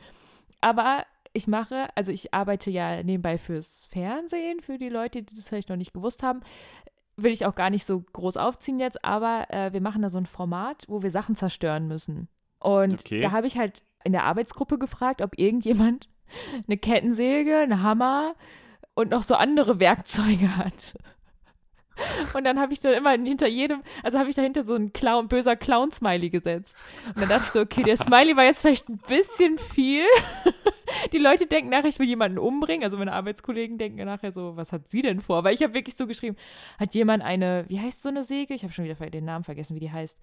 Aber ich mache, also ich arbeite ja nebenbei fürs Fernsehen, für die Leute, die das vielleicht noch nicht gewusst haben. Will ich auch gar nicht so groß aufziehen jetzt, aber äh, wir machen da so ein Format, wo wir Sachen zerstören müssen. Und Okay. da habe ich halt in der Arbeitsgruppe gefragt, ob irgendjemand eine Kettensäge, einen Hammer und noch so andere Werkzeuge hat. Und dann habe ich dann immer hinter jedem, also habe ich dahinter so ein Clown, böser Clown-Smiley gesetzt. Und dann dachte ich so, okay, der Smiley war jetzt vielleicht ein bisschen viel. Die Leute denken nachher, ich will jemanden umbringen. Also meine Arbeitskollegen denken nachher so, was hat sie denn vor? Weil ich habe wirklich so geschrieben, hat jemand eine, wie heißt so eine Säge? Ich habe schon wieder den Namen vergessen, wie die heißt.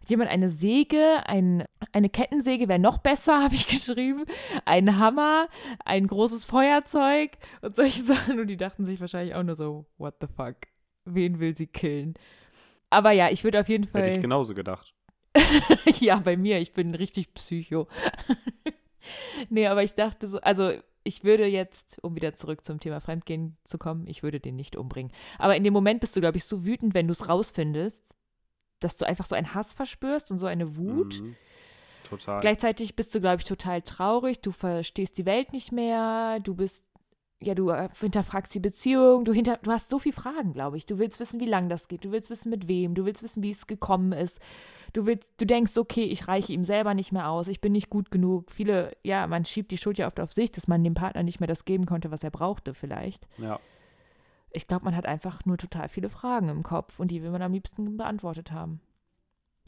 Hat jemand eine Säge, ein, eine Kettensäge wäre noch besser, habe ich geschrieben. Ein Hammer, ein großes Feuerzeug und solche Sachen. Und die dachten sich wahrscheinlich auch nur so, what the fuck? Wen will sie killen? Aber ja, ich würde auf jeden Fall. Hätte ich genauso gedacht. ja, bei mir, ich bin richtig psycho. nee, aber ich dachte so, also ich würde jetzt, um wieder zurück zum Thema Fremdgehen zu kommen, ich würde den nicht umbringen. Aber in dem Moment bist du, glaube ich, so wütend, wenn du es rausfindest, dass du einfach so einen Hass verspürst und so eine Wut. Mhm. Total. Gleichzeitig bist du, glaube ich, total traurig, du verstehst die Welt nicht mehr, du bist, ja, du äh, hinterfragst die Beziehung, du, hinter, du hast so viele Fragen, glaube ich. Du willst wissen, wie lang das geht, du willst wissen, mit wem, du willst wissen, wie es gekommen ist. Du, willst, du denkst, okay, ich reiche ihm selber nicht mehr aus, ich bin nicht gut genug. Viele, ja, man schiebt die Schuld ja oft auf sich, dass man dem Partner nicht mehr das geben konnte, was er brauchte, vielleicht. Ja. Ich glaube, man hat einfach nur total viele Fragen im Kopf und die will man am liebsten beantwortet haben.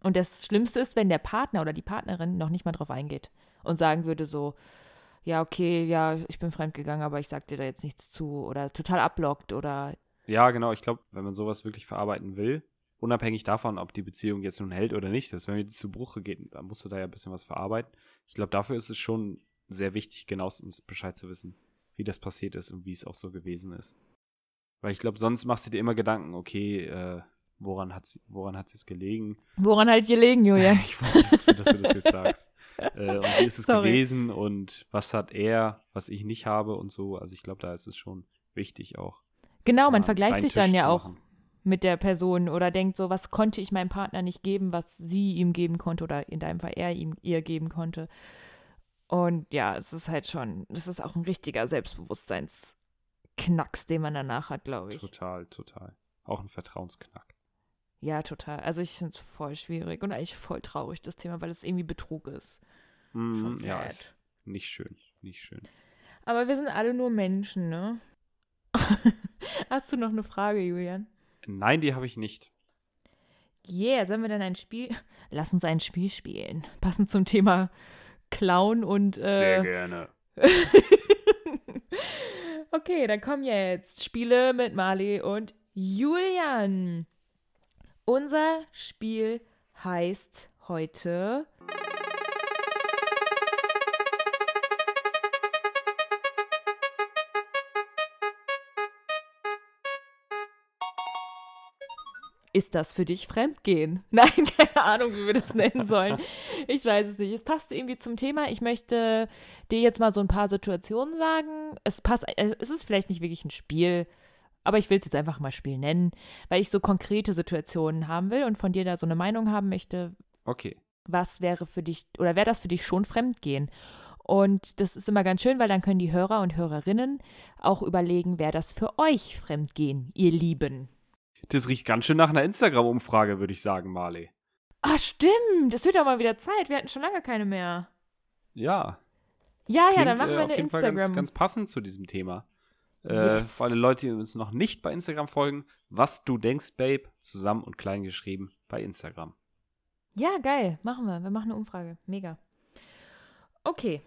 Und das Schlimmste ist, wenn der Partner oder die Partnerin noch nicht mal drauf eingeht und sagen würde so, ja, okay, ja, ich bin fremdgegangen, aber ich sag dir da jetzt nichts zu oder total abblockt oder Ja, genau. Ich glaube, wenn man sowas wirklich verarbeiten will, unabhängig davon, ob die Beziehung jetzt nun hält oder nicht, dass wenn die zu Bruche geht, dann musst du da ja ein bisschen was verarbeiten. Ich glaube, dafür ist es schon sehr wichtig, genauestens Bescheid zu wissen, wie das passiert ist und wie es auch so gewesen ist. Weil ich glaube, sonst machst du dir immer Gedanken, okay, äh, woran hat woran hat's jetzt gelegen? woran halt gelegen, Julian? Ich ich wusste, dass du das jetzt sagst. Äh, und wie ist es Sorry. gewesen und was hat er, was ich nicht habe und so. Also ich glaube, da ist es schon wichtig auch. Genau, man vergleicht sich dann ja auch machen. mit der Person oder denkt so, was konnte ich meinem Partner nicht geben, was sie ihm geben konnte oder in deinem Fall er ihm ihr geben konnte. Und ja, es ist halt schon, es ist auch ein richtiger Selbstbewusstseinsknacks, den man danach hat, glaube ich. Total, total. Auch ein Vertrauensknack. Ja, total. Also ich finde es voll schwierig und eigentlich voll traurig, das Thema, weil es irgendwie Betrug ist. Schon Mm, ja, sad. ist nicht schön, nicht schön. Aber wir sind alle nur Menschen, ne? Hast du noch eine Frage, Julian? Nein, die habe ich nicht. Yeah, sollen wir dann ein Spiel? Lass uns ein Spiel spielen. Passend zum Thema Clown und. Sehr Äh, gerne. okay, dann kommen jetzt Spiele mit Marley und Julian. Unser Spiel heißt heute. Ist das für dich Fremdgehen? Nein, keine Ahnung, wie wir das nennen sollen. Ich weiß es nicht. Es passt irgendwie zum Thema. Ich möchte dir jetzt mal so ein paar Situationen sagen. Es passt, es ist vielleicht nicht wirklich ein Spiel, aber ich will es jetzt einfach mal Spiel nennen, weil ich so konkrete Situationen haben will und von dir da so eine Meinung haben möchte, Okay. was wäre für dich oder wäre das für dich schon Fremdgehen? Und das ist immer ganz schön, weil dann können die Hörer und Hörerinnen auch überlegen, wäre das für euch Fremdgehen, ihr Lieben. Das riecht ganz schön nach einer Instagram-Umfrage, würde ich sagen, Marley. Ah, stimmt. Es wird auch mal wieder Zeit. Wir hatten schon lange keine mehr. Ja. Ja, ja, Klingt, dann machen äh, wir auf eine jeden Fall Instagram. ganz, ganz passend zu diesem Thema. Äh, Yes. Für alle Leute, die uns noch nicht bei Instagram folgen, was du denkst, Babe, zusammen und klein geschrieben bei Instagram. ja, geil. Machen wir. Wir machen eine Umfrage. Mega. Okay.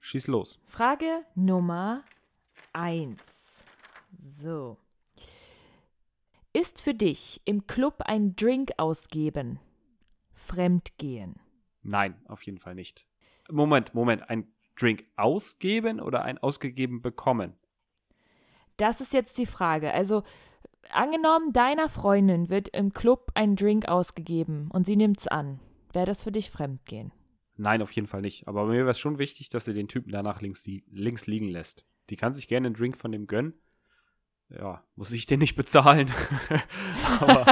Schieß los. Frage Nummer eins. So. Ist für dich im Club ein Drink ausgeben Fremdgehen? Nein, auf jeden Fall nicht. Moment, Moment. Ein Drink ausgeben oder ein ausgegeben bekommen? Das ist jetzt die Frage. Also, angenommen, deiner Freundin wird im Club ein Drink ausgegeben und sie nimmt's an. Wäre das für dich Fremdgehen? Nein, auf jeden Fall nicht. Aber mir wäre es schon wichtig, dass sie den Typen danach links, li links liegen lässt. Die kann sich gerne einen Drink von dem gönnen. Ja, muss ich den nicht bezahlen. Aber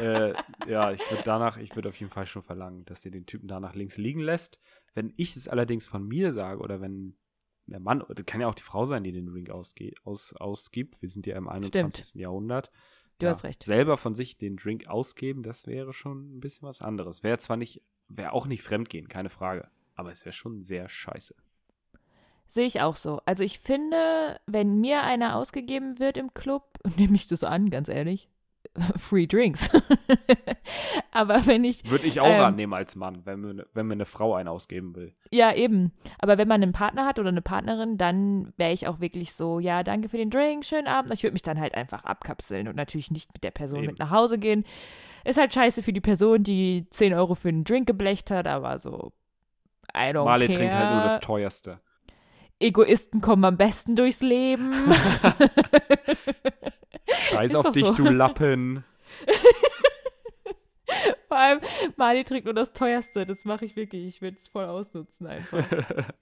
äh, ja, ich würde danach, ich würde auf jeden Fall schon verlangen, dass sie den Typen danach links liegen lässt. Wenn ich es allerdings von mir sage oder wenn der Mann, das kann ja auch die Frau sein, die den Drink ausge aus, ausgibt. Wir sind ja im 21. Jahrhundert. Du ja, hast recht. Selber von sich den Drink ausgeben, das wäre schon ein bisschen was anderes. Wäre zwar nicht, wäre auch nicht fremdgehen, keine Frage. Aber es wäre schon sehr scheiße. Sehe ich auch so. Also ich finde, wenn mir einer ausgegeben wird im Club, nehme ich das an, ganz ehrlich. Free Drinks. aber wenn ich. Würde ich auch ähm, annehmen als Mann, wenn mir, ne, wenn mir eine Frau einen ausgeben will. Ja, eben. Aber wenn man einen Partner hat oder eine Partnerin, dann wäre ich auch wirklich so, ja, danke für den Drink, schönen Abend. Ich würde mich dann halt einfach abkapseln und natürlich nicht mit der Person Eben. mit nach Hause gehen. Ist halt scheiße für die Person, die 10 Euro für einen Drink geblecht hat, aber so, I don't Marley care. trinkt halt nur das teuerste. Egoisten kommen am besten durchs Leben. Scheiß auf dich, so. du Lappen. Vor allem, Mali trinkt nur das teuerste. Das mache ich wirklich. Ich würde es voll ausnutzen einfach.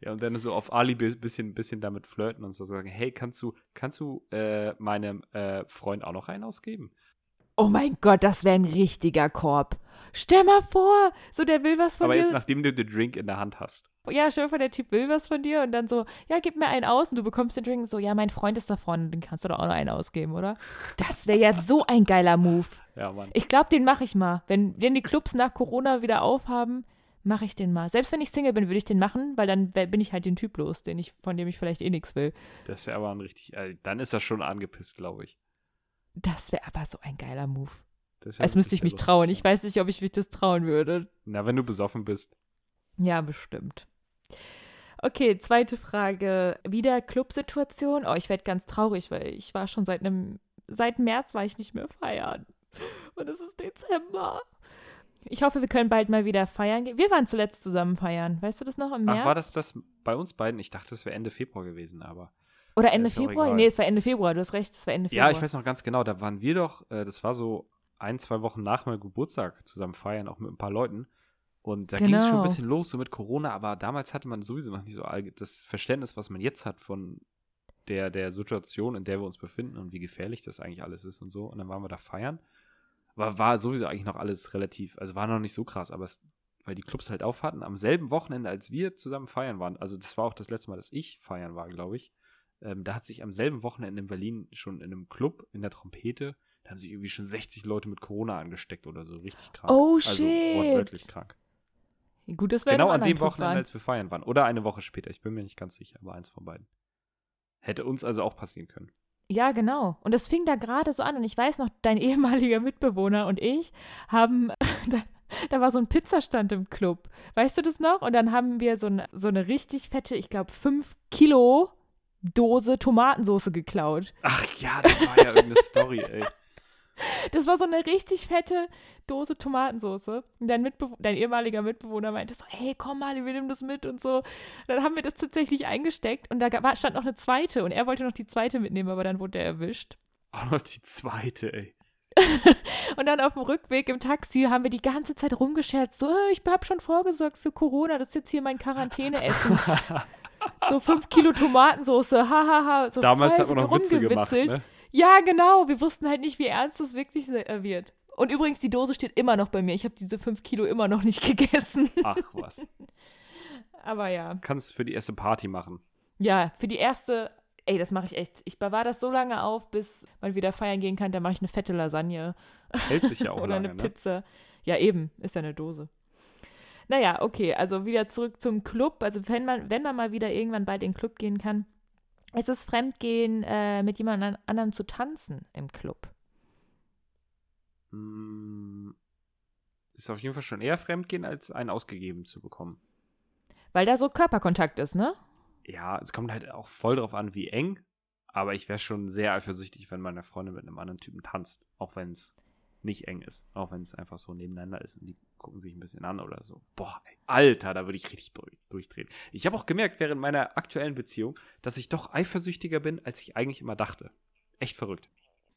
ja, und dann so auf Alibi bisschen, bisschen damit flirten und so sagen, hey, kannst du, kannst du äh, meinem äh, Freund auch noch einen ausgeben? Oh mein Gott, das wäre ein richtiger Korb. Stell mal vor, so der will was von Aber dir. erst nachdem du den Drink in der Hand hast. ja, stell dir vor, der Typ will was von dir und dann so, ja, gib mir einen aus und du bekommst den Drink. So, ja, mein Freund ist da vorne, den kannst du doch auch noch einen ausgeben, oder? Das wäre jetzt so ein geiler Move. Ja, Mann. Ich glaube, den mache ich mal. Wenn, wenn die Clubs nach Corona wieder aufhaben, mache ich den mal. Selbst wenn ich Single bin, würde ich den machen, weil dann bin ich halt den Typ los, den ich, von dem ich vielleicht eh nichts will. Das wäre aber ein richtig, äh, dann ist das schon angepisst, glaube ich. Das wäre aber so ein geiler Move. Das Als müsste ich mich trauen. lustig, Ich weiß nicht, ob ich mich das trauen würde. Na, wenn du besoffen bist. Ja, bestimmt. Okay, zweite Frage. Wieder Clubsituation. Oh, ich werde ganz traurig, weil ich war schon seit einem, seit März war ich nicht mehr feiern. Und es ist Dezember. Ich hoffe, wir können bald mal wieder feiern gehen. Wir waren zuletzt zusammen feiern. Weißt du das noch im März? Ach, war das das bei uns beiden? Ich dachte, das wäre Ende Februar gewesen, aber. Oder Ende Februar? Nee, es war Ende Februar. Du hast recht, es war Ende Februar. Ja, ich weiß noch ganz genau, da waren wir doch, äh, das war so ein, zwei Wochen nach meinem Geburtstag zusammen feiern, auch mit ein paar Leuten. Und da ging es schon Genau. ein bisschen los, so mit Corona, aber damals hatte man sowieso noch nicht so das Verständnis, was man jetzt hat von der, der Situation, in der wir uns befinden und wie gefährlich das eigentlich alles ist und so. Und dann waren wir da feiern. Aber war sowieso eigentlich noch alles relativ, also war noch nicht so krass, aber es, weil die Clubs halt auf hatten, am selben Wochenende, als wir zusammen feiern waren, also das war auch das letzte Mal, dass ich feiern war, glaube ich, ähm, da hat sich am selben Wochenende in Berlin schon in einem Club in der Trompete, da haben sich irgendwie schon 60 Leute mit Corona angesteckt oder so, richtig krank. Oh, also, shit. wortwörtlich krank. Gut, dass wir in Genau an dem Wochenende, waren. als wir feiern waren. Oder eine Woche später, ich bin mir nicht ganz sicher, aber eins von beiden. Hätte uns also auch passieren können. Ja, genau. Und das fing da gerade so an. Und ich weiß noch, dein ehemaliger Mitbewohner und ich haben, da, da war so ein Pizzastand im Club. Weißt du das noch? Und dann haben wir so eine, so eine richtig fette, ich glaube, 5 Kilo Dose Tomatensauce geklaut. Ach ja, das war ja irgendeine Story, ey. Das war so eine richtig fette Dose Tomatensauce. Und dein, Mitbe dein ehemaliger Mitbewohner meinte so, hey, komm mal, wir nehmen das mit und so. Dann haben wir das tatsächlich eingesteckt und da ga- war, stand noch eine zweite und er wollte noch die zweite mitnehmen, aber dann wurde er erwischt. Auch noch die zweite, ey. Und dann auf dem Rückweg im Taxi haben wir die ganze Zeit rumgescherzt, so, "Äh, ich habe schon vorgesorgt für Corona, das ist jetzt hier mein Quarantäneessen. so fünf Kilo Tomatensauce, hahaha. Ha, so Damals voll hat man noch Witze gemacht, rumgewitzelt. ne? Ja, genau, wir wussten halt nicht, wie ernst das wirklich äh, wird. Und übrigens, die Dose steht immer noch bei mir. Ich habe diese fünf Kilo immer noch nicht gegessen. Ach was. Aber ja. Kannst für die erste Party machen. Ja, für die erste, ey, das mache ich echt. Ich bewahre das so lange auf, bis man wieder feiern gehen kann. Dann mache ich eine fette Lasagne. Hält sich ja auch Oder lange, eine ne? Pizza. Ja, eben, ist ja eine Dose. Naja, okay, also wieder zurück zum Club. Also wenn man, wenn man mal wieder irgendwann bald in den Club gehen kann, ist es Fremdgehen, äh, mit jemand an- anderem zu tanzen im Club. Mm, Ist auf jeden Fall schon eher Fremdgehen, als einen ausgegeben zu bekommen. Weil da so Körperkontakt ist, ne? Ja, es kommt halt auch voll drauf an, wie eng. Aber ich wäre schon sehr eifersüchtig, wenn meine Freundin mit einem anderen Typen tanzt. Auch wenn es nicht eng ist. Auch wenn es einfach so nebeneinander ist und die gucken sich ein bisschen an oder so. Boah, ey, Alter, da würde ich richtig durch, durchdrehen. Ich habe auch gemerkt während meiner aktuellen Beziehung, dass ich doch eifersüchtiger bin, als ich eigentlich immer dachte. Echt verrückt.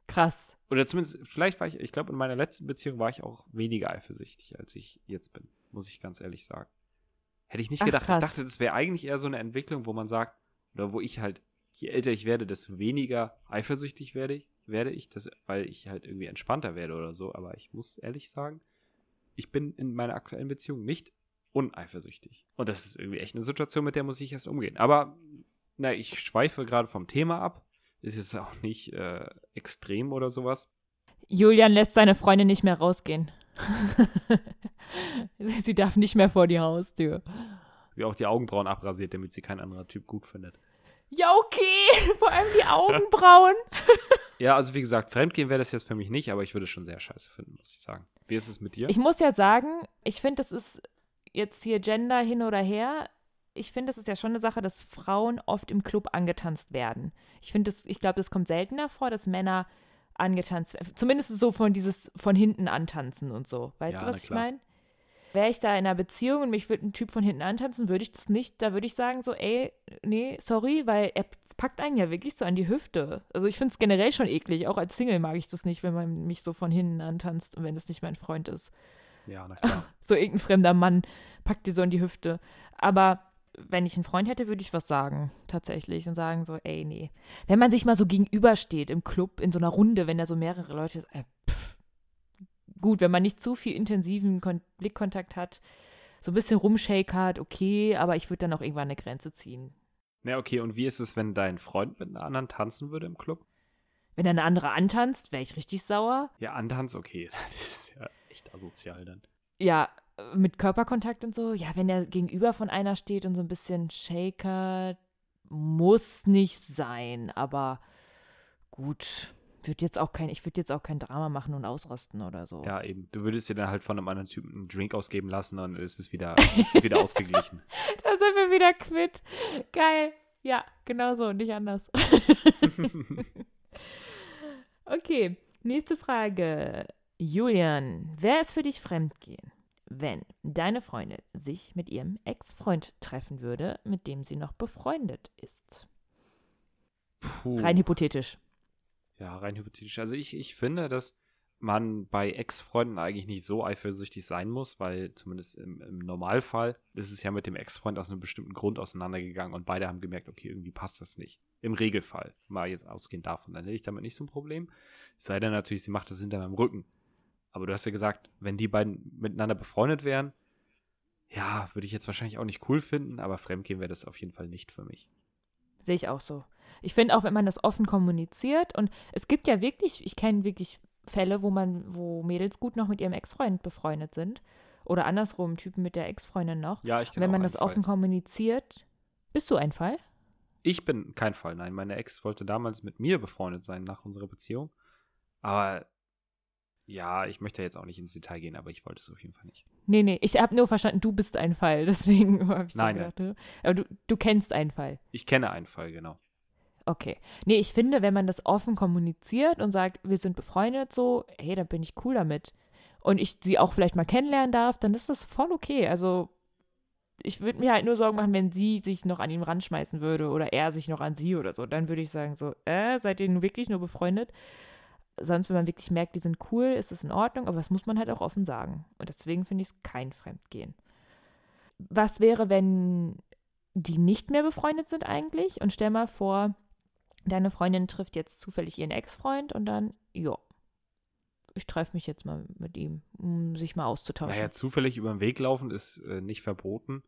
Krass. Oder zumindest, vielleicht war ich, ich glaube, in meiner letzten Beziehung war ich auch weniger eifersüchtig, als ich jetzt bin. Muss ich ganz ehrlich sagen. Hätte ich nicht Ach, gedacht. krass. Ich dachte, das wäre eigentlich eher so eine Entwicklung, wo man sagt, oder wo ich halt, je älter ich werde, desto weniger eifersüchtig werde ich, werde ich, das, weil ich halt irgendwie entspannter werde oder so. Aber ich muss ehrlich sagen, ich bin in meiner aktuellen Beziehung nicht uneifersüchtig. Und das ist irgendwie echt eine Situation, mit der muss ich erst umgehen. Aber, na, ich schweife gerade vom Thema ab. Ist jetzt auch nicht äh, extrem oder sowas. Julian lässt seine Freundin nicht mehr rausgehen. sie sie darf nicht mehr vor die Haustür. Wie auch die Augenbrauen abrasiert, damit sie kein anderer Typ gut findet. Ja, okay. Vor allem die Augenbrauen. Ja, also wie gesagt, Fremdgehen wäre das jetzt für mich nicht, aber ich würde es schon sehr scheiße finden, muss ich sagen. Wie ist es mit dir? Ich muss ja sagen, ich finde, das ist jetzt hier Gender hin oder her. Ich finde, es ist ja schon eine Sache, dass Frauen oft im Club angetanzt werden. Ich finde, ich glaube, das kommt seltener vor, dass Männer angetanzt werden. Zumindest so von dieses von hinten antanzen und so. Weißt Ja, du, was ich meine? Wäre ich da in einer Beziehung und mich würde ein Typ von hinten antanzen, würde ich das nicht, da würde ich sagen so, ey, nee, sorry, weil er packt einen ja wirklich so an die Hüfte. Also ich finde es generell schon eklig, auch als Single mag ich das nicht, wenn man mich so von hinten antanzt und wenn es nicht mein Freund ist ja, na klar. so irgendein fremder Mann packt dir so in die Hüfte. Aber wenn ich einen Freund hätte, würde ich was sagen, tatsächlich. Und sagen so, ey, nee. Wenn man sich mal so gegenübersteht im Club, in so einer Runde, wenn da so mehrere Leute, äh. Gut, wenn man nicht zu viel intensiven Kon Blickkontakt hat, so ein bisschen rumshakert, okay, aber ich würde dann auch irgendwann eine Grenze ziehen. Na, okay, und wie ist es, wenn dein Freund mit einer anderen tanzen würde im Club? Wenn da eine andere antanzt, wäre ich richtig sauer. Ja, antanz, okay. Das ist ja echt asozial dann. Ja, mit Körperkontakt und so. Ja, wenn der gegenüber von einer steht und so ein bisschen shakert, muss nicht sein, aber gut. Würd jetzt auch kein, ich würde jetzt auch kein Drama machen und ausrasten oder so. Ja, eben. Du würdest dir dann halt von einem anderen Typen einen Drink ausgeben lassen und es ist wieder, es ist wieder ausgeglichen. Da sind wir wieder quitt. Geil. Ja, genau so, nicht anders. okay, nächste Frage. Julian, wer ist für dich Fremdgehen? Wenn deine Freundin sich mit ihrem Ex-Freund treffen würde, mit dem sie noch befreundet ist. Puh. Rein hypothetisch. Ja, rein hypothetisch. Also ich, ich finde, dass man bei Ex-Freunden eigentlich nicht so eifersüchtig sein muss, weil zumindest im, im Normalfall ist es ja mit dem Ex-Freund aus einem bestimmten Grund auseinandergegangen und beide haben gemerkt, okay, irgendwie passt das nicht. Im Regelfall, mal jetzt ausgehend davon, dann hätte ich damit nicht so ein Problem. Es sei denn natürlich, sie macht das hinter meinem Rücken. Aber du hast ja gesagt, wenn die beiden miteinander befreundet wären, ja, würde ich jetzt wahrscheinlich auch nicht cool finden, aber Fremdgehen wäre das auf jeden Fall nicht für mich. Sehe ich auch so. Ich finde auch, wenn man das offen kommuniziert und es gibt ja wirklich, ich kenne wirklich Fälle, wo man, wo Mädels gut noch mit ihrem Ex-Freund befreundet sind. Oder andersrum, Typen mit der Ex-Freundin noch. Ja, ich Wenn man das Fall. offen kommuniziert. Bist du ein Fall? Ich bin kein Fall, nein. Meine Ex wollte damals mit mir befreundet sein nach unserer Beziehung. Aber ja, ich möchte jetzt auch nicht ins Detail gehen, aber ich wollte es auf jeden Fall nicht. Nee, nee, ich habe nur verstanden, du bist ein Fall. Deswegen habe ich so Nein, gedacht. ne? Aber du, du kennst einen Fall. Ich kenne einen Fall, genau. Okay. Nee, ich finde, wenn man das offen kommuniziert und sagt, wir sind befreundet so, hey, dann bin ich cool damit. Und ich sie auch vielleicht mal kennenlernen darf, dann ist das voll okay. Also ich würde mir halt nur Sorgen machen, wenn sie sich noch an ihn ranschmeißen würde oder er sich noch an sie oder so. Dann würde ich sagen so, äh, seid ihr nun wirklich nur befreundet? Sonst, wenn man wirklich merkt, die sind cool, ist es in Ordnung, aber das muss man halt auch offen sagen. Und deswegen finde ich es kein Fremdgehen. Was wäre, wenn die nicht mehr befreundet sind eigentlich? Und stell mal vor, deine Freundin trifft jetzt zufällig ihren Ex-Freund und dann, ja, ich treffe mich jetzt mal mit ihm, um sich mal auszutauschen. Naja, zufällig über den Weg laufen ist äh, nicht verboten.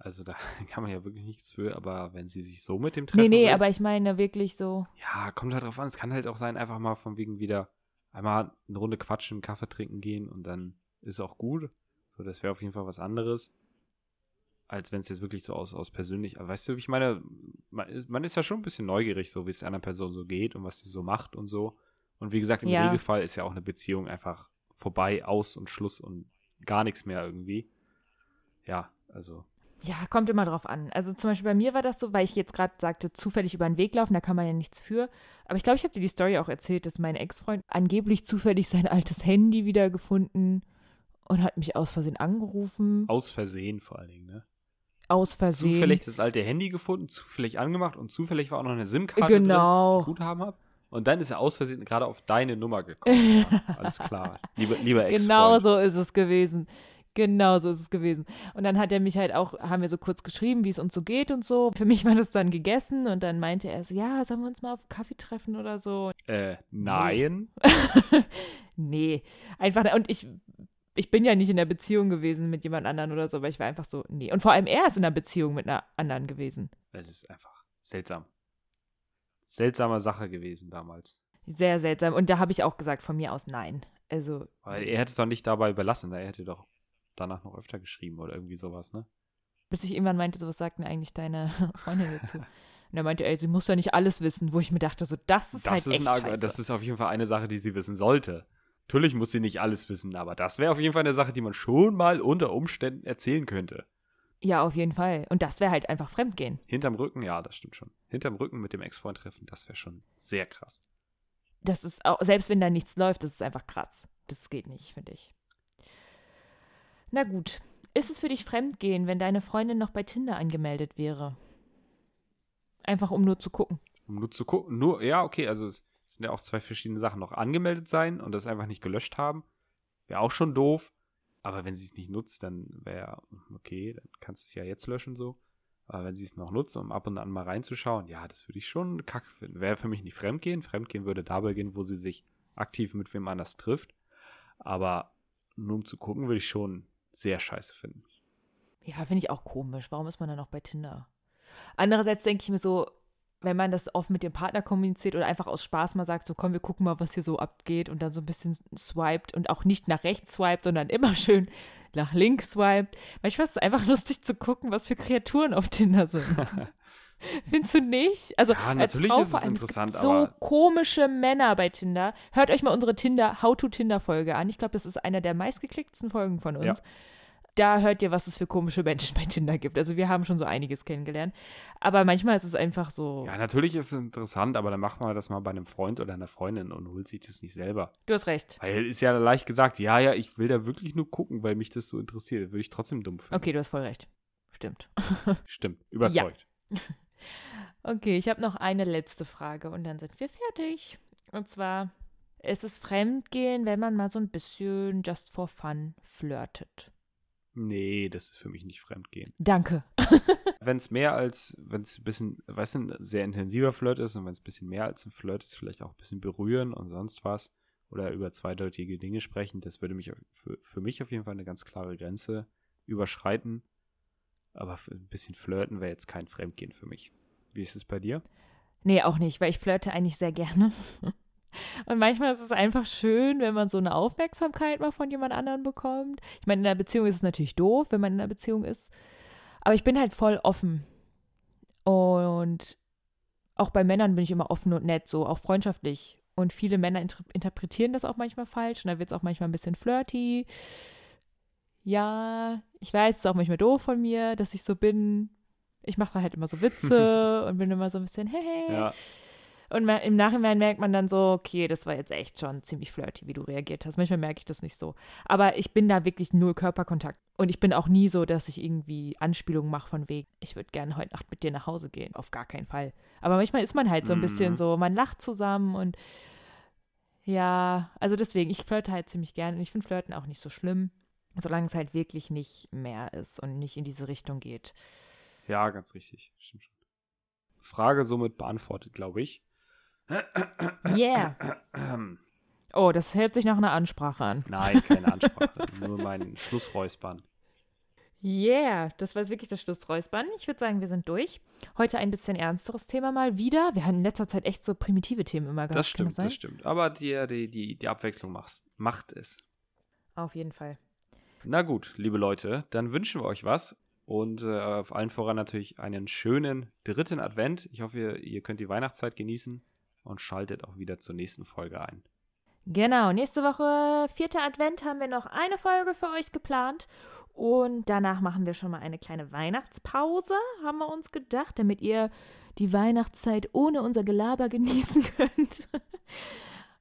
Also da kann man ja wirklich nichts für, aber wenn sie sich so mit dem treffen nee, nee, will, aber ich meine wirklich so, Ja, kommt halt drauf an. Es kann halt auch sein, einfach mal von wegen wieder einmal eine Runde quatschen, einen Kaffee trinken gehen und dann ist auch gut. So, das wäre auf jeden Fall was anderes. Als wenn es jetzt wirklich so aus, aus persönlich, aber weißt du, wie ich meine, man ist, man ist ja schon ein bisschen neugierig, so wie es der anderen Person so geht und was sie so macht und so. Und wie gesagt, im Ja. Regelfall ist ja auch eine Beziehung einfach vorbei, aus und Schluss und gar nichts mehr irgendwie. Ja, also. Ja, kommt immer drauf an. Also zum Beispiel bei mir war das so, weil ich jetzt gerade sagte, zufällig über den Weg laufen, da kann man ja nichts für. Aber ich glaube, ich habe dir die Story auch erzählt, dass mein Ex-Freund angeblich zufällig sein altes Handy wiedergefunden und hat mich aus Versehen angerufen. Aus Versehen vor allen Dingen, ne? Aus Versehen. Zufällig das alte Handy gefunden, zufällig angemacht und zufällig war auch noch eine SIM-Karte Genau. drin, die ich Guthaben habe. Und dann ist er aus Versehen gerade auf deine Nummer gekommen. Ja, alles klar. Lieber, lieber ex Genau so ist es gewesen. Genau so ist es gewesen. Und dann hat er mich halt auch, haben wir so kurz geschrieben, wie es uns so geht und so. Für mich war das dann gegessen und dann meinte er so, ja, sollen wir uns mal auf Kaffee treffen oder so? Äh, nein. Nee, einfach, und ich, ich bin ja nicht in der Beziehung gewesen mit jemand anderen oder so, aber ich war einfach so, nee. Und vor allem er ist in der Beziehung mit einer anderen gewesen. Das ist einfach seltsam. Seltsame Sache gewesen damals. Sehr seltsam. Und da habe ich auch gesagt, von mir aus nein. Also, Weil er hätte es doch nicht dabei überlassen. Er hätte doch danach noch öfter geschrieben oder irgendwie sowas, ne? bis ich irgendwann meinte, so was sagt denn eigentlich deine Freundin dazu? Und er meinte, ey, sie muss ja nicht alles wissen, wo ich mir dachte, so, das ist Das halt ist, echt ein, scheiße. Das ist auf jeden Fall eine Sache, die sie wissen sollte. Natürlich muss sie nicht alles wissen, aber das wäre auf jeden Fall eine Sache, die man schon mal unter Umständen erzählen könnte. ja, auf jeden Fall. Und das wäre halt einfach Fremdgehen. Hinterm Rücken, ja, das stimmt schon. Hinterm Rücken mit dem Ex-Freund treffen, das wäre schon sehr krass. Das ist auch, selbst wenn da nichts läuft, das ist einfach krass. Das geht nicht, finde ich. Na gut. Ist es für dich Fremdgehen, wenn deine Freundin noch bei Tinder angemeldet wäre? Einfach um nur zu gucken. Um nur zu gucken, nur, ja, okay, also es sind ja auch zwei verschiedene Sachen. Noch angemeldet sein und das einfach nicht gelöscht haben, wäre auch schon doof. Aber wenn sie es nicht nutzt, dann wäre, okay, dann kannst du es ja jetzt löschen so. Aber wenn sie es noch nutzt, um ab und an mal reinzuschauen, ja, das würde ich schon kacke finden. Wäre für mich nicht Fremdgehen. Fremdgehen würde dabei gehen, wo sie sich aktiv mit wem anders trifft. Aber nur um zu gucken, würde ich schon sehr scheiße finden. Ja, finde ich auch komisch. Warum ist man dann noch bei Tinder? Andererseits denke ich mir so, wenn man das oft mit dem Partner kommuniziert oder einfach aus Spaß mal sagt, so komm, wir gucken mal, was hier so abgeht und dann so ein bisschen swiped und auch nicht nach rechts swiped, sondern immer schön nach links swiped. Manchmal ist es einfach lustig zu gucken, was für Kreaturen auf Tinder sind. Findest du nicht? Also Ja, als natürlich Frau ist es interessant, gibt so komische Männer bei Tinder. Hört euch mal unsere Tinder How to Tinder Folge an. Ich glaube, das ist einer der meistgeklicktsten Folgen von uns. Ja. Da hört ihr, was es für komische Menschen bei Tinder gibt. Also wir haben schon so einiges kennengelernt. Aber manchmal ist es einfach so. Ja, natürlich ist es interessant, aber dann macht man das mal bei einem Freund oder einer Freundin und holt sich das nicht selber. Du hast recht. Weil ist ja leicht gesagt, ja, ja, ich will da wirklich nur gucken, weil mich das so interessiert. Würde ich trotzdem dumm finden. Okay, du hast voll recht. Stimmt. Stimmt, überzeugt. Okay, ich habe noch eine letzte Frage und dann sind wir fertig. Und zwar, ist es Fremdgehen, wenn man mal so ein bisschen just for fun flirtet? Nee, das ist für mich nicht Fremdgehen. Danke. Wenn es mehr als, wenn es ein bisschen, weißt du, ein sehr intensiver Flirt ist und wenn es ein bisschen mehr als ein Flirt ist, vielleicht auch ein bisschen berühren und sonst was oder über zweideutige Dinge sprechen, das würde mich für, für mich auf jeden Fall eine ganz klare Grenze überschreiten. Aber ein bisschen flirten wäre jetzt kein Fremdgehen für mich. Wie ist es bei dir? Nee, auch nicht, weil ich flirte eigentlich sehr gerne. Und manchmal ist es einfach schön, wenn man so eine Aufmerksamkeit mal von jemand anderem bekommt. Ich meine, in einer Beziehung ist es natürlich doof, wenn man in einer Beziehung ist. Aber ich bin halt voll offen. Und auch bei Männern bin ich immer offen und nett, so auch freundschaftlich. Und viele Männer inter interpretieren das auch manchmal falsch. Und da wird es auch manchmal ein bisschen flirty. Ja, ich weiß, es ist auch manchmal doof von mir, dass ich so bin. Ich mache da halt immer so Witze und bin immer so ein bisschen, hey. Ja, Und im Nachhinein merkt man dann so, okay, das war jetzt echt schon ziemlich flirty, wie du reagiert hast. Manchmal merke ich das nicht so. Aber ich bin da wirklich null Körperkontakt. Und ich bin auch nie so, dass ich irgendwie Anspielungen mache von wegen, ich würde gerne heute Nacht mit dir nach Hause gehen. Auf gar keinen Fall. Aber manchmal ist man halt so ein bisschen Mhm. so, man lacht zusammen und ja, also deswegen, ich flirte halt ziemlich gerne. Und ich finde Flirten auch nicht so schlimm, solange es halt wirklich nicht mehr ist und nicht in diese Richtung geht. Ja, ganz richtig. Stimmt schon. Frage somit beantwortet, glaube ich. Yeah. Oh, das hört sich nach einer Ansprache an. Nein, keine Ansprache. nur mein Schlussräuspern. Yeah, das war jetzt wirklich das Schlussräuspern. Ich würde sagen, wir sind durch. Heute ein bisschen ernsteres Thema mal wieder. Wir haben in letzter Zeit echt so primitive Themen immer gehabt. Das stimmt, das stimmt. Aber die, die, die, die Abwechslung macht's, macht es. Auf jeden Fall. Na gut, liebe Leute, dann wünschen wir euch was. Und äh, auf allen voran natürlich einen schönen dritten Advent. Ich hoffe, ihr, ihr könnt die Weihnachtszeit genießen und schaltet auch wieder zur nächsten Folge ein. Genau, nächste Woche, vierter Advent, haben wir noch eine Folge für euch geplant. Und danach machen wir schon mal eine kleine Weihnachtspause, haben wir uns gedacht, damit ihr die Weihnachtszeit ohne unser Gelaber genießen könnt.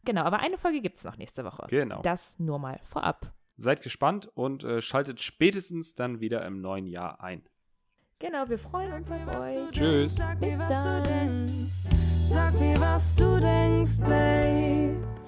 genau, aber eine Folge gibt es noch nächste Woche. Genau. Das nur mal vorab. Seid gespannt und äh, schaltet spätestens dann wieder im neuen Jahr ein. Genau, wir freuen uns auf euch. Tschüss. Sag Bis mir, was dann. du denkst. Sag mir, was du denkst, Babe.